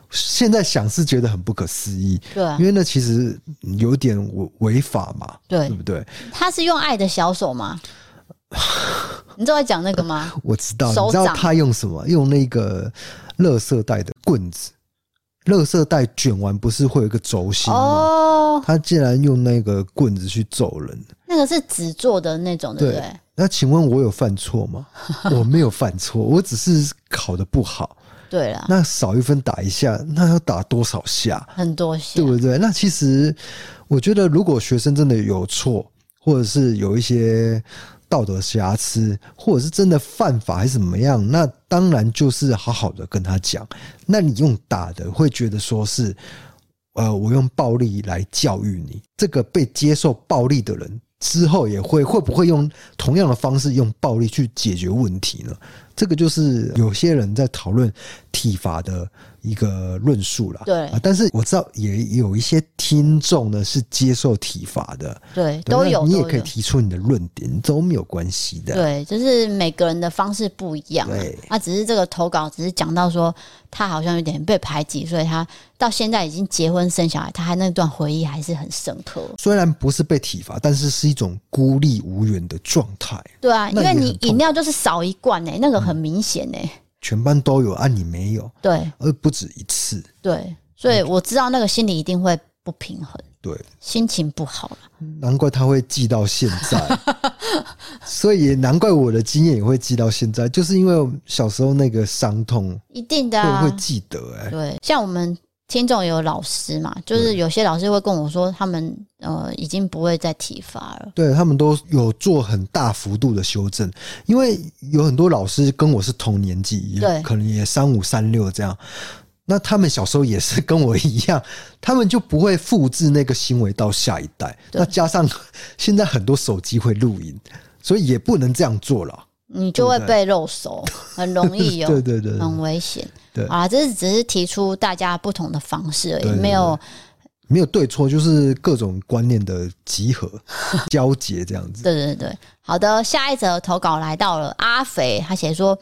现在想是觉得很不可思议，对，因为那其实有点违违法嘛，对，对不对？他是用爱的小手吗？你知道在讲那个吗？我知道，你知道他用什么？用那个垃圾袋的棍子，垃圾袋卷完不是会有一个轴心吗？哦，他竟然用那个棍子去揍人，那个是纸做的那种，对不对？对，那请问我有犯错吗？我没有犯错，我只是考的不好。对了，那少一分打一下，那要打多少下？很多下，对不对？那其实我觉得，如果学生真的有错，或者是有一些道德瑕疵，或者是真的犯法还是怎么样，那当然就是好好的跟他讲。那你用打的，会觉得说是，呃，我用暴力来教育你。这个被接受暴力的人之后，也会会不会用同样的方式用暴力去解决问题呢？这个就是有些人在讨论体罚的一个论述了，对。但是我知道也有一些听众呢是接受体罚的，对，都有。你也可以提出你的论点，都没有关系的。对，就是每个人的方式不一样。对，啊，只是这个投稿只是讲到说他好像有点被排挤，所以他到现在已经结婚生小孩，他还那段回忆还是很深刻。虽然不是被体罚，但是是一种孤立无援的状态。对啊，因为你饮料就是少一罐呢、欸，那个很明显呢、欸。全班都有啊，你没有，对，而不止一次，对，所以我知道那个心里一定会不平衡，对，心情不好了，难怪他会记到现在，所以也难怪我的经验也会记到现在，就是因为小时候那个伤痛，一定的啊，会会记得哎、欸，对，像我们。听众有老师嘛？就是有些老师会跟我说，他们呃已经不会再体罚了。对，他们都有做很大幅度的修正，因为有很多老师跟我是同年纪，对，可能也三五三六这样。那他们小时候也是跟我一样，他们就不会复制那个行为到下一代。那加上现在很多手机会录音，所以也不能这样做了。你就会被肉搜，很容易 有，对对对，很危险。对啊，这是只是提出大家不同的方式而已，没有没有对错，就是各种观念的集合 交结这样子。对对对，好的，下一则投稿来到了阿肥，他写说。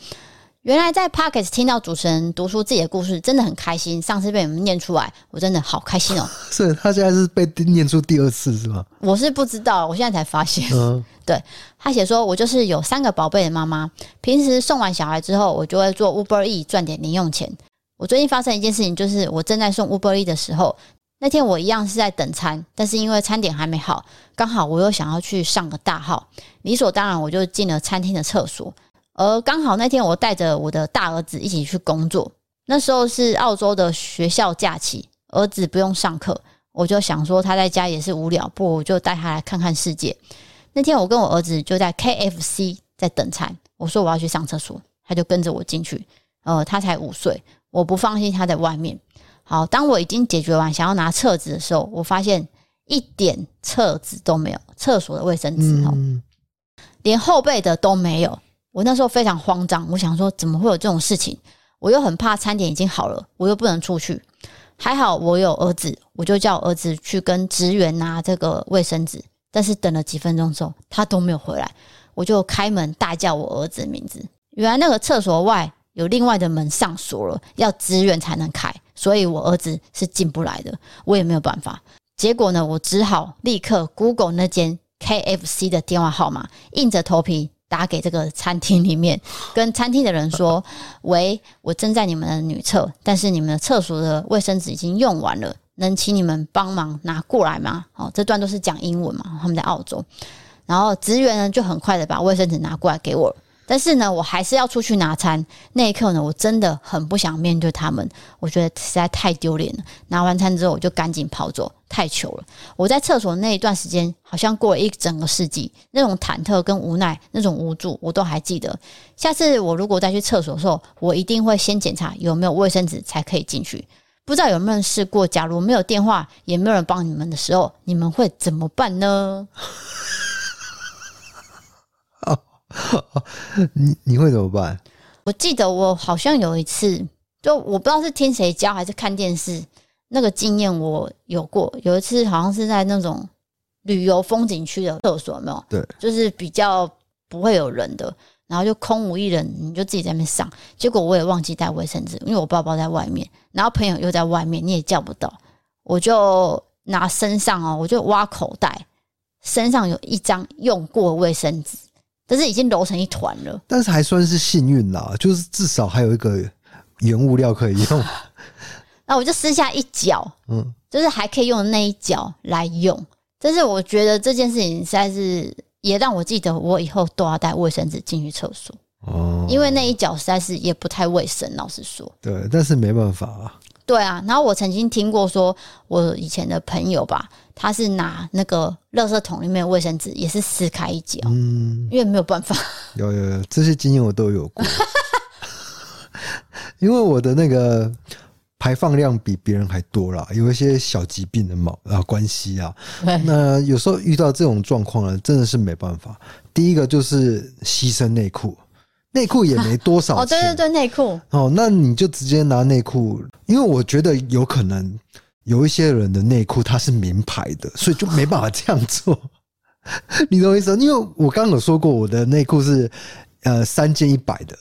原来在 Podcast 听到主持人读出自己的故事，真的很开心。上次被你们念出来，我真的好开心哦。是他现在是被念出第二次是吗？我是不知道，我现在才发现。嗯，对，他写说，我就是有三个宝贝的妈妈，平时送完小孩之后，我就会做 Uber E 赚点零用钱。我最近发生一件事情，就是我正在送 Uber E 的时候，那天我一样是在等餐，但是因为餐点还没好，刚好我又想要去上个大号，理所当然我就进了餐厅的厕所。而刚好那天我带着我的大儿子一起去工作，那时候是澳洲的学校假期，儿子不用上课，我就想说他在家也是无聊，不如我就带他来看看世界。那天我跟我儿子就在 KFC 在等餐，我说我要去上厕所，他就跟着我进去。呃，他才五岁，我不放心他在外面。好，当我已经解决完想要拿厕纸的时候，我发现一点厕纸都没有，厕所的卫生纸哦，嗯、连后背的都没有。我那时候非常慌张，我想说怎么会有这种事情？我又很怕餐点已经好了，我又不能出去。还好我有儿子，我就叫儿子去跟职员拿这个卫生纸。但是等了几分钟之后，他都没有回来，我就开门大叫我儿子的名字。原来那个厕所外有另外的门上锁了，要职员才能开，所以我儿子是进不来的。我也没有办法。结果呢，我只好立刻 Google 那间 KFC 的电话号码，硬着头皮。打给这个餐厅里面，跟餐厅的人说：“喂，我正在你们的女厕，但是你们的厕所的卫生纸已经用完了，能请你们帮忙拿过来吗？”哦，这段都是讲英文嘛，他们在澳洲，然后职员呢就很快的把卫生纸拿过来给我。但是呢，我还是要出去拿餐。那一刻呢，我真的很不想面对他们，我觉得实在太丢脸了。拿完餐之后，我就赶紧跑走，太糗了。我在厕所那一段时间，好像过了一整个世纪，那种忐忑跟无奈，那种无助，我都还记得。下次我如果再去厕所的时候，我一定会先检查有没有卫生纸才可以进去。不知道有没有人试过，假如没有电话，也没有人帮你们的时候，你们会怎么办呢？你 你会怎么办？我记得我好像有一次，就我不知道是听谁教还是看电视，那个经验我有过。有一次好像是在那种旅游风景区的厕所，有没有？对，就是比较不会有人的，然后就空无一人，你就自己在那边上。结果我也忘记带卫生纸，因为我包包在外面，然后朋友又在外面，你也叫不到，我就拿身上哦，我就挖口袋，身上有一张用过卫生纸。但是已经揉成一团了，但是还算是幸运啦，就是至少还有一个原物料可以用。那我就撕下一角，嗯，就是还可以用那一角来用。但是我觉得这件事情实在是也让我记得，我以后都要带卫生纸进去厕所哦，因为那一角实在是也不太卫生，老实说。对，但是没办法啊。对啊，然后我曾经听过说，我以前的朋友吧，他是拿那个垃圾桶里面的卫生纸，也是撕开一角，嗯，因为没有办法。有有有，这些经验我都有过，因为我的那个排放量比别人还多啦，有一些小疾病的毛啊关系啊。那有时候遇到这种状况呢，真的是没办法。第一个就是牺牲内裤。内裤也没多少钱 哦，对对对，内裤哦，那你就直接拿内裤，因为我觉得有可能有一些人的内裤它是名牌的，所以就没办法这样做。你懂我意思？因为我刚刚有说过，我的内裤是呃三件一百的。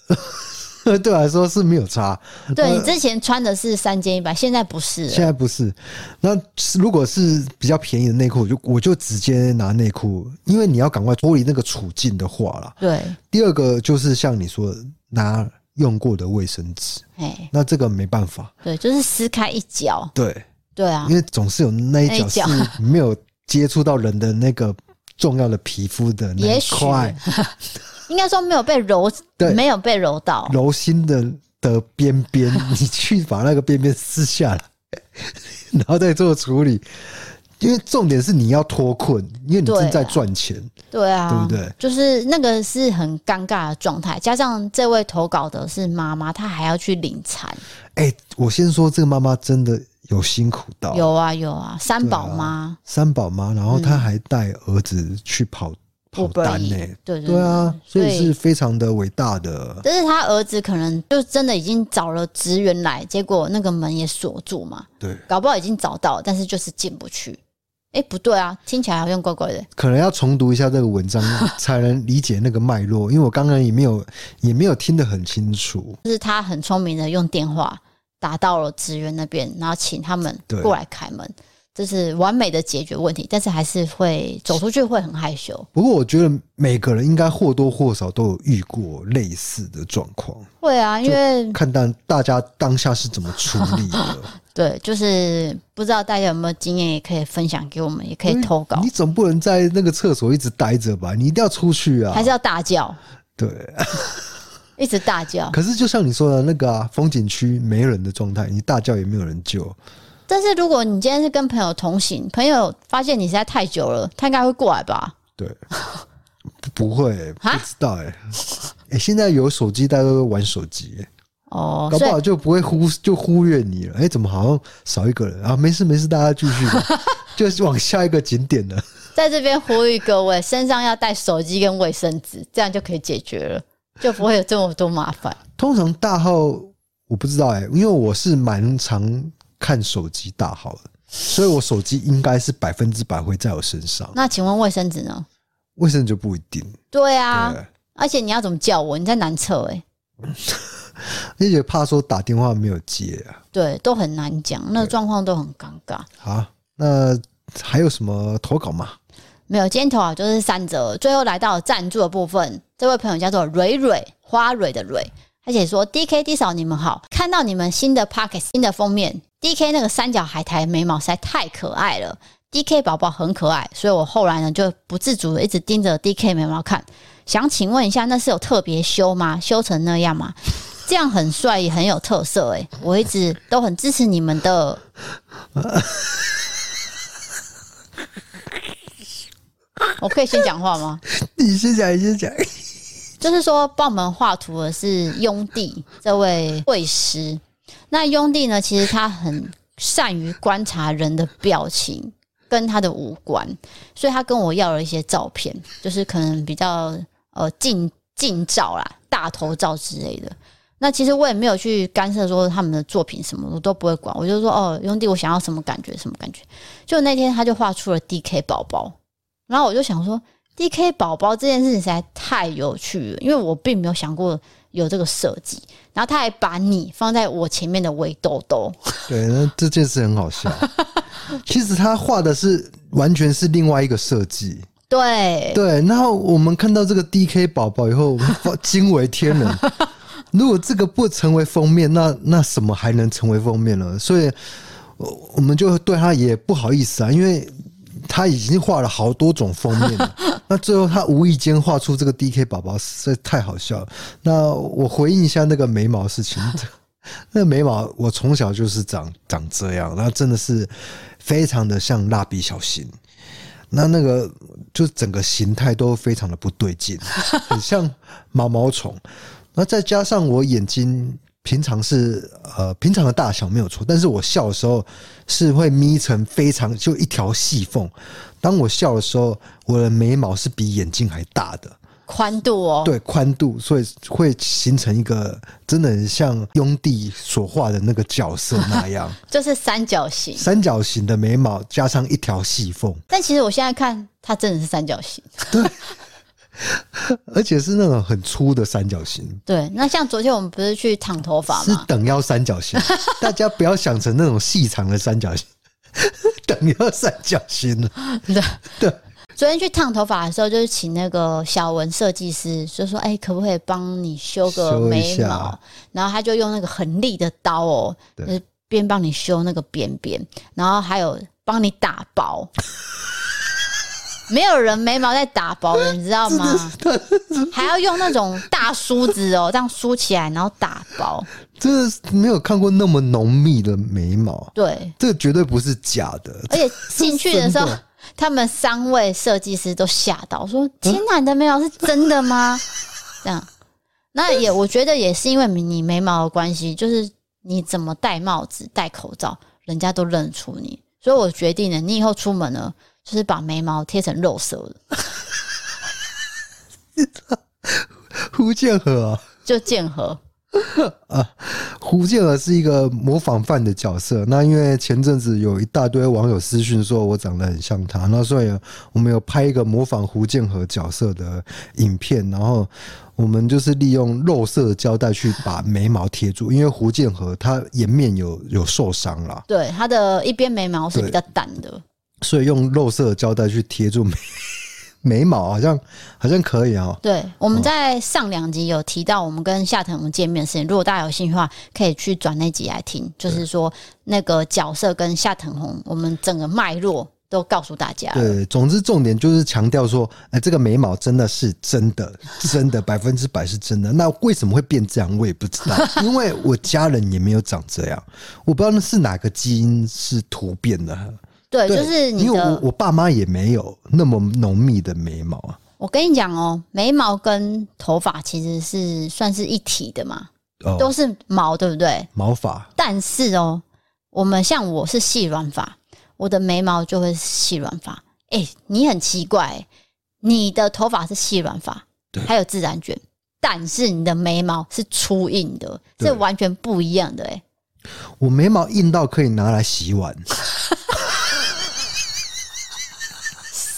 对我来说是没有差。对，你之前穿的是三件一百，现在不是。现在不是。那如果是比较便宜的内裤，我就我就直接拿内裤，因为你要赶快脱离那个处境的话啦。对。第二个就是像你说的，拿用过的卫生纸。哎，那这个没办法。对，就是撕开一角。对。对啊。因为总是有那一角是没有接触到人的那个重要的皮肤的那一块。应该说没有被揉，对没有被揉到揉心的的边边，你去把那个边边撕下来，然后再做处理。因为重点是你要脱困，因为你正在赚钱，对啊，对不对？就是那个是很尴尬的状态，加上这位投稿的是妈妈，她还要去领餐。哎、欸，我先说这个妈妈真的有辛苦到，有啊有啊，三宝妈，三宝妈，然后她还带儿子去跑。跑单呢？对对对啊，所以是非常的伟大的。但是他儿子可能就真的已经找了职员来，结果那个门也锁住嘛。对，搞不好已经找到，但是就是进不去。哎，不对啊，听起来好像怪怪的。可能要重读一下这个文章 才能理解那个脉络，因为我刚刚也没有也没有听得很清楚。就是他很聪明的用电话打到了职员那边，然后请他们过来开门。这是完美的解决问题，但是还是会走出去会很害羞。不过我觉得每个人应该或多或少都有遇过类似的状况。会啊，因为看到大家当下是怎么处理的。对，就是不知道大家有没有经验，也可以分享给我们，也可以投稿。你总不能在那个厕所一直待着吧？你一定要出去啊！还是要大叫？对，一直大叫。可是就像你说的那个啊，风景区没人的状态，你大叫也没有人救。但是如果你今天是跟朋友同行，朋友发现你实在太久了，他应该会过来吧？对，不会、欸，不知道哎、欸。哎、欸，现在有手机，大家都会玩手机、欸，哦，搞不好就不会忽就忽略你了。哎、欸，怎么好像少一个人啊？没事没事，大家继续，就是往下一个景点了。在这边呼吁各位，身上要带手机跟卫生纸，这样就可以解决了，就不会有这么多麻烦。通常大号我不知道哎、欸，因为我是蛮常。看手机大号了，所以我手机应该是百分之百会在我身上。那请问卫生纸呢？卫生纸就不一定。对啊，对而且你要怎么叫我？你在男厕哎，而且怕说打电话没有接啊。对，都很难讲，那个状况都很尴尬。好，那还有什么投稿吗？没有，今天投稿就是三则。最后来到赞助的部分，这位朋友叫做蕊蕊，花蕊的蕊，而且说 D K D 嫂你们好，看到你们新的 Pocket 新的封面，D K 那个三角海苔眉毛实在太可爱了，D K 宝宝很可爱，所以我后来呢就不自主的一直盯着 D K 眉毛看，想请问一下，那是有特别修吗？修成那样吗？这样很帅也很有特色诶，我一直都很支持你们的。我可以先讲话吗？你先讲，你先讲。就是说，帮我们画图的是雍帝这位绘师。那雍帝呢，其实他很善于观察人的表情跟他的五官，所以他跟我要了一些照片，就是可能比较呃近近照啦、大头照之类的。那其实我也没有去干涉说他们的作品什么，我都不会管。我就说哦，雍帝，我想要什么感觉，什么感觉。就那天他就画出了 DK 宝宝。然后我就想说，DK 宝宝这件事情实在太有趣了，因为我并没有想过有这个设计。然后他还把你放在我前面的围兜兜，对，那这件事很好笑。其实他画的是完全是另外一个设计，对对。然后我们看到这个 DK 宝宝以后，惊为天人。如果这个不成为封面，那那什么还能成为封面呢？所以，我们就对他也不好意思啊，因为。他已经画了好多种封面了，那最后他无意间画出这个 DK 宝宝，实在太好笑了。那我回应一下那个眉毛事情，那个眉毛我从小就是长长这样，那真的是非常的像蜡笔小新，那那个就整个形态都非常的不对劲，很像毛毛虫。那再加上我眼睛。平常是呃平常的大小没有错，但是我笑的时候是会眯成非常就一条细缝。当我笑的时候，我的眉毛是比眼睛还大的宽度哦，对宽度，所以会形成一个真的很像雍帝所画的那个角色那样，就是三角形，三角形的眉毛加上一条细缝。但其实我现在看它真的是三角形，对。而且是那种很粗的三角形。对，那像昨天我们不是去烫头发吗？是等腰三角形，大家不要想成那种细长的三角形，等腰三角形了。对对，昨天去烫头发的时候，就是请那个小文设计师，就说：“哎、欸，可不可以帮你修个眉毛？”然后他就用那个很利的刀哦，就是边帮你修那个边边，然后还有帮你打薄。没有人眉毛在打薄的，你知道吗？还要用那种大梳子哦，这样梳起来，然后打薄。真的没有看过那么浓密的眉毛。对，这个绝对不是假的。而且进去的时候，他们三位设计师都吓到，说：“天哪，你的眉毛是真的吗？” 这样，那也我觉得也是因为你眉毛的关系，就是你怎么戴帽子、戴口罩，人家都认出你。所以我决定了，你以后出门呢。就是把眉毛贴成肉色的，胡建和啊，就建和。啊，胡建和是一个模仿犯的角色。那因为前阵子有一大堆网友私讯说我长得很像他，那所以我们有拍一个模仿胡建和角色的影片，然后我们就是利用肉色的胶带去把眉毛贴住，因为胡建和他颜面有有受伤了，对，他的一边眉毛是比较淡的。所以用肉色的胶带去贴住 眉眉毛，好像好像可以哦。对，我们在上两集有提到我们跟夏腾龙见面的事情，如果大家有兴趣的话，可以去转那集来听。就是说那个角色跟夏腾红，我们整个脉络都告诉大家。对，总之重点就是强调说，哎，这个眉毛真的是真的，真的百分之百是真的。那为什么会变这样，我也不知道，因为我家人也没有长这样，我不知道那是哪个基因是突变的。对，就是你的，因为我我爸妈也没有那么浓密的眉毛啊。我跟你讲哦，眉毛跟头发其实是算是一体的嘛，哦、都是毛，对不对？毛发。但是哦，我们像我是细软发，我的眉毛就会细软发。哎，你很奇怪，你的头发是细软发，对，还有自然卷，但是你的眉毛是粗硬的，这完全不一样的。哎，我眉毛硬到可以拿来洗碗。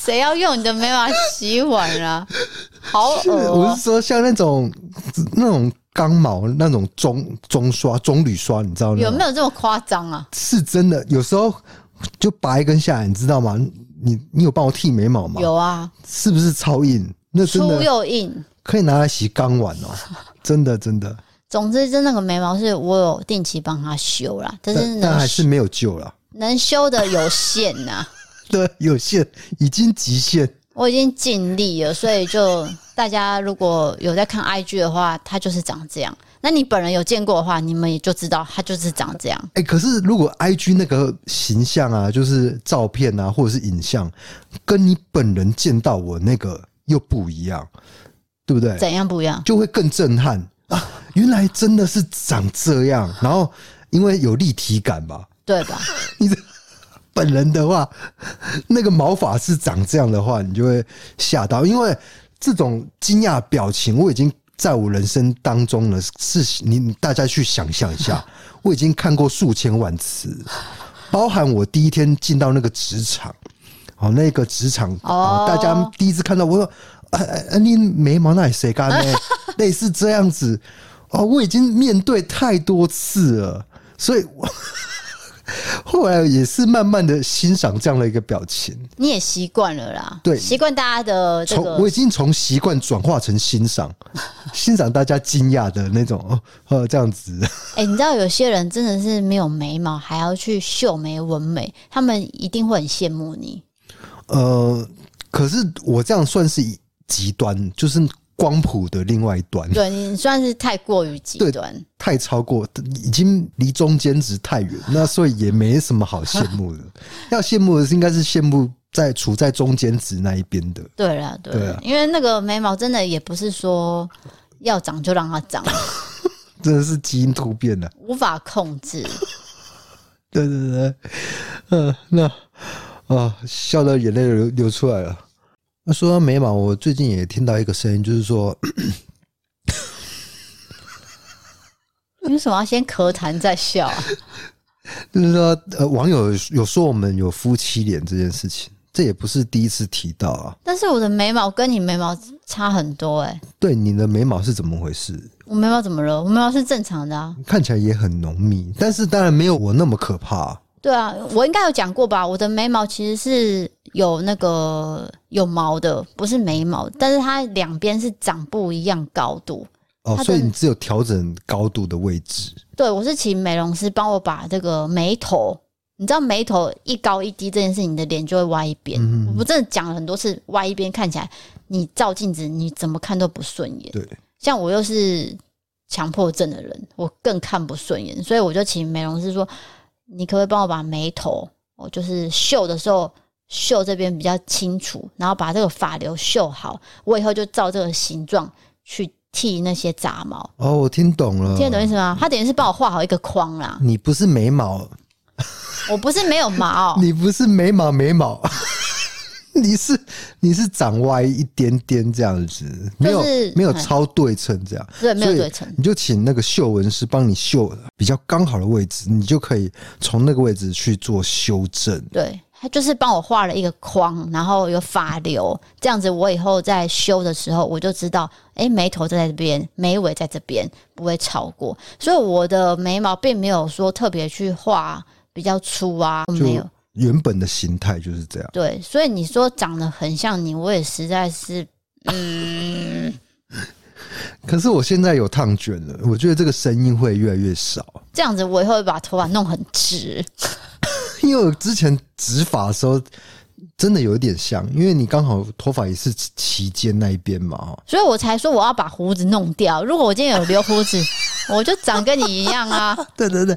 谁要用你的眉毛洗碗啊？好！我是说，像那种那种钢毛那种中中刷棕榈刷，你知道吗？有没有这么夸张啊？是真的，有时候就拔一根下来，你知道吗？你你有帮我剃眉毛吗？有啊，是不是超硬？那真的粗又硬，可以拿来洗钢碗哦，真 的真的。总之，就那个眉毛是我有定期帮他修啦，但是但，但还是没有救了，能修的有限呐、啊，对，有限，已经极限。我已经尽力了，所以就大家如果有在看 IG 的话，它就是长这样。那你本人有见过的话，你们也就知道它就是长这样。哎、欸，可是如果 IG 那个形象啊，就是照片啊，或者是影像，跟你本人见到我那个又不一样，对不对？怎样不一样？就会更震撼啊！原来真的是长这样，然后因为有立体感吧，对吧？你的。本人的话，那个毛发是长这样的话，你就会吓到，因为这种惊讶表情，我已经在我人生当中呢，是你大家去想象一下，我已经看过数千万次，包含我第一天进到那个职场，哦，那个职场，哦，大家第一次看到我说，哎哎，你眉毛那里谁干呢？类似这样子，哦，我已经面对太多次了，所以我。后来也是慢慢的欣赏这样的一个表情，你也习惯了啦。对，习惯大家的这个，我已经从习惯转化成欣赏，欣赏大家惊讶的那种，呃，这样子。哎、欸，你知道有些人真的是没有眉毛，还要去秀眉纹眉，他们一定会很羡慕你。呃，可是我这样算是极端，就是。光谱的另外一端，对，你算是太过于极端，太超过，已经离中间值太远，那所以也没什么好羡慕的。要羡慕的是，应该是羡慕在处在中间值那一边的。对了，对啊，因为那个眉毛真的也不是说要长就让它长，真的是基因突变了，无法控制。对 对对，嗯、呃，那啊、呃，笑到眼泪流流出来了。那说到眉毛，我最近也听到一个声音，就是说，你为什么要先咳痰再笑啊？就是说，呃，网友有说我们有夫妻脸这件事情，这也不是第一次提到啊。但是我的眉毛跟你眉毛差很多哎。对，你的眉毛是怎么回事？我眉毛怎么了？我眉毛是正常的啊，看起来也很浓密，但是当然没有我那么可怕。对啊，我应该有讲过吧？我的眉毛其实是有那个有毛的，不是眉毛，但是它两边是长不一样高度。哦，所以你只有调整高度的位置。对，我是请美容师帮我把这个眉头，你知道眉头一高一低这件事，你的脸就会歪一边。嗯。我真的讲了很多次，歪一边看起来，你照镜子你怎么看都不顺眼。对，像我又是强迫症的人，我更看不顺眼，所以我就请美容师说。你可不可以帮我把眉头我，就是绣的时候绣这边比较清楚，然后把这个发流绣好，我以后就照这个形状去剃那些杂毛。哦，我听懂了，听得懂意思吗？他等于是帮我画好一个框啦。你不是眉毛，我不是没有毛，你不是眉毛眉毛。你是你是长歪一点点这样子，没有没有超对称这样，对，没有对称，你就请那个绣纹师帮你绣比较刚好的位置，你就可以从那个位置去做修正。对，他就是帮我画了一个框，然后有发流，这样子我以后在修的时候，我就知道，哎，眉头在这边，眉尾在这边，不会超过。所以我的眉毛并没有说特别去画比较粗啊，没有。原本的形态就是这样。对，所以你说长得很像你，我也实在是，嗯。可是我现在有烫卷了，我觉得这个声音会越来越少。这样子，我以后会把头发弄很直。因为我之前直发的时候。真的有一点像，因为你刚好头发也是齐肩那一边嘛，所以我才说我要把胡子弄掉。如果我今天有留胡子，我就长跟你一样啊！对对对，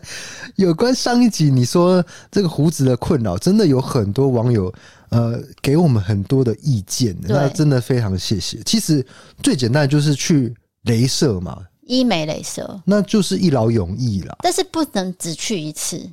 有关上一集你说这个胡子的困扰，真的有很多网友呃给我们很多的意见，那真的非常谢谢。其实最简单的就是去镭射嘛，医美镭射，那就是一劳永逸了。但是不能只去一次，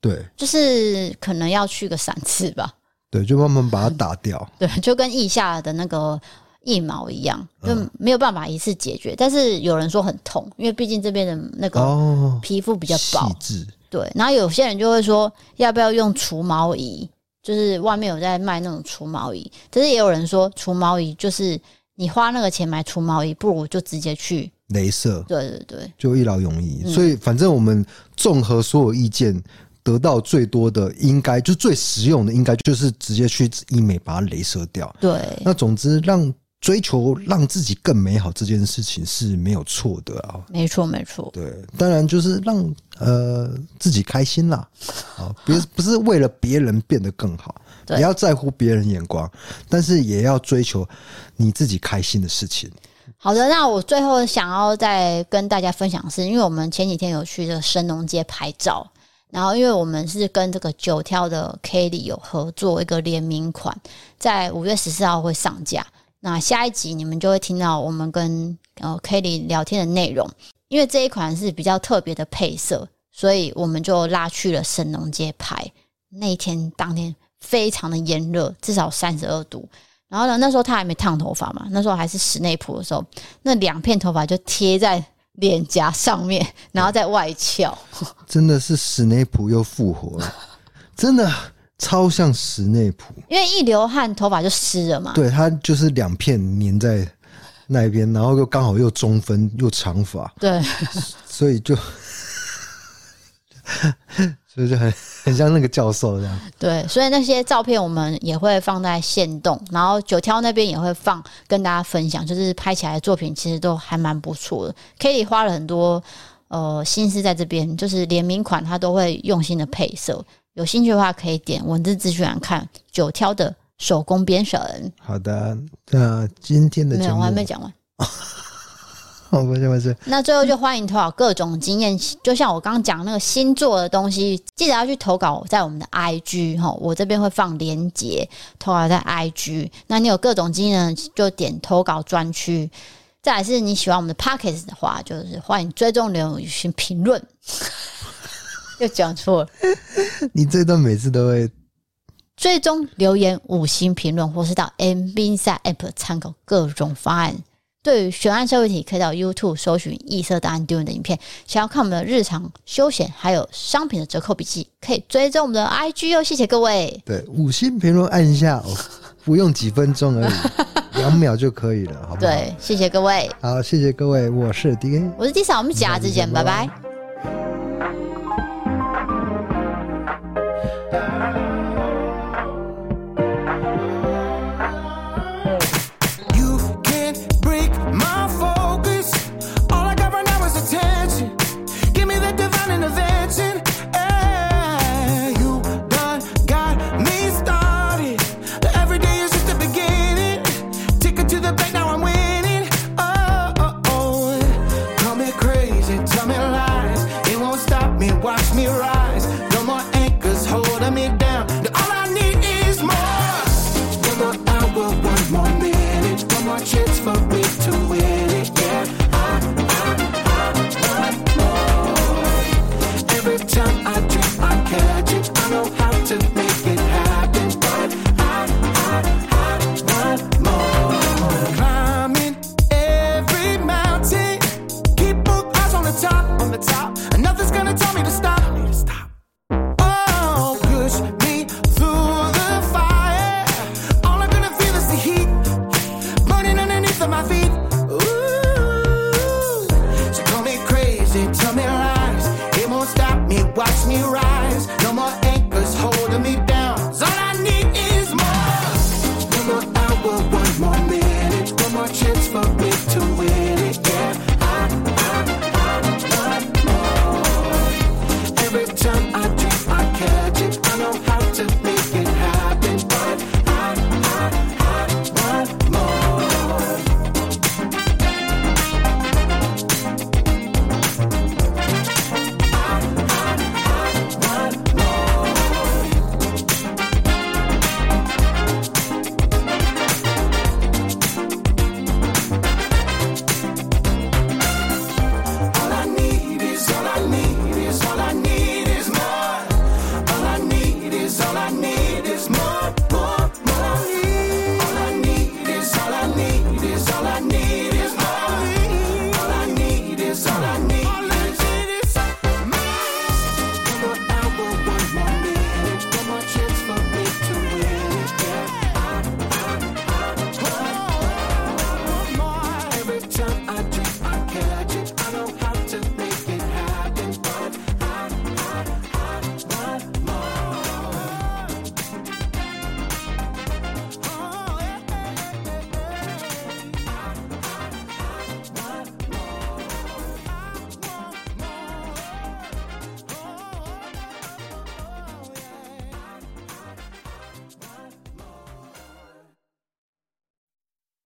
对，就是可能要去个三次吧。对，就慢慢把它打掉。对，就跟腋下的那个腋毛一样，就没有办法一次解决。嗯、但是有人说很痛，因为毕竟这边的那个皮肤比较薄。细致。对，然后有些人就会说，要不要用除毛仪？就是外面有在卖那种除毛仪，但是也有人说，除毛仪就是你花那个钱买除毛仪，不如就直接去镭射。对对对，就一劳永逸。所以反正我们综合所有意见。得到最多的，应该就最实用的，应该就是直接去医美把它镭射掉。对，那总之让追求让自己更美好这件事情是没有错的啊。没错，没错。对，当然就是让呃自己开心啦，啊，不是不是为了别人变得更好，也要在乎别人眼光，但是也要追求你自己开心的事情。好的，那我最后想要再跟大家分享的是，因为我们前几天有去这个神农街拍照，然后因为我们是跟这个九挑的 Kelly 有合作一个联名款，在五月十四号会上架。那下一集你们就会听到我们跟呃 Kelly 聊天的内容，因为这一款是比较特别的配色，所以我们就拉去了神农街拍。那一天当天非常的炎热，至少三十二度。然后呢，那时候他还没烫头发嘛，那时候还是室内铺的时候，那两片头发就贴在脸颊上面，然后在外翘，真的是史内普又复活了，真的超像史内普，因为一流汗头发就湿了嘛。对，他就是两片粘在那边，然后又刚好又中分又长发，对，所以就。所以就很 很像那个教授这样。对，所以那些照片我们也会放在线动，然后九挑那边也会放，跟大家分享。就是拍起来的作品其实都还蛮不错的。Kelly 花了很多呃心思在这边，就是联名款他都会用心的配色。有兴趣的话可以点文字资讯栏看九挑的手工编绳。好的，那今天的节目没有，我还没讲完。哦，不是不是。那最后就欢迎投稿各种经验，就像我刚刚讲那个星座的东西，记得要去投稿在我们的 IG 哈，我这边会放链接，投稿在 IG。那你有各种经验，就点投稿专区。再来是你喜欢我们的 Pockets 的话，就是欢迎追踪留言评论。又讲错了，你这段每次都会追踪留言五星评论，或是到 MB 赛 App 参考各种方案。对于悬案社会题，可以到 YouTube 搜寻“异色档案丢人”的影片。想要看我们的日常休闲还有商品的折扣笔记，可以追踪我们的 IG 哦。谢谢各位。对，五星评论按一下，哦，不用几分钟而已，两秒就可以了，好不好？对，谢谢各位。好，谢谢各位，我是 DK，我是 D 嫂，我们下次见，拜拜。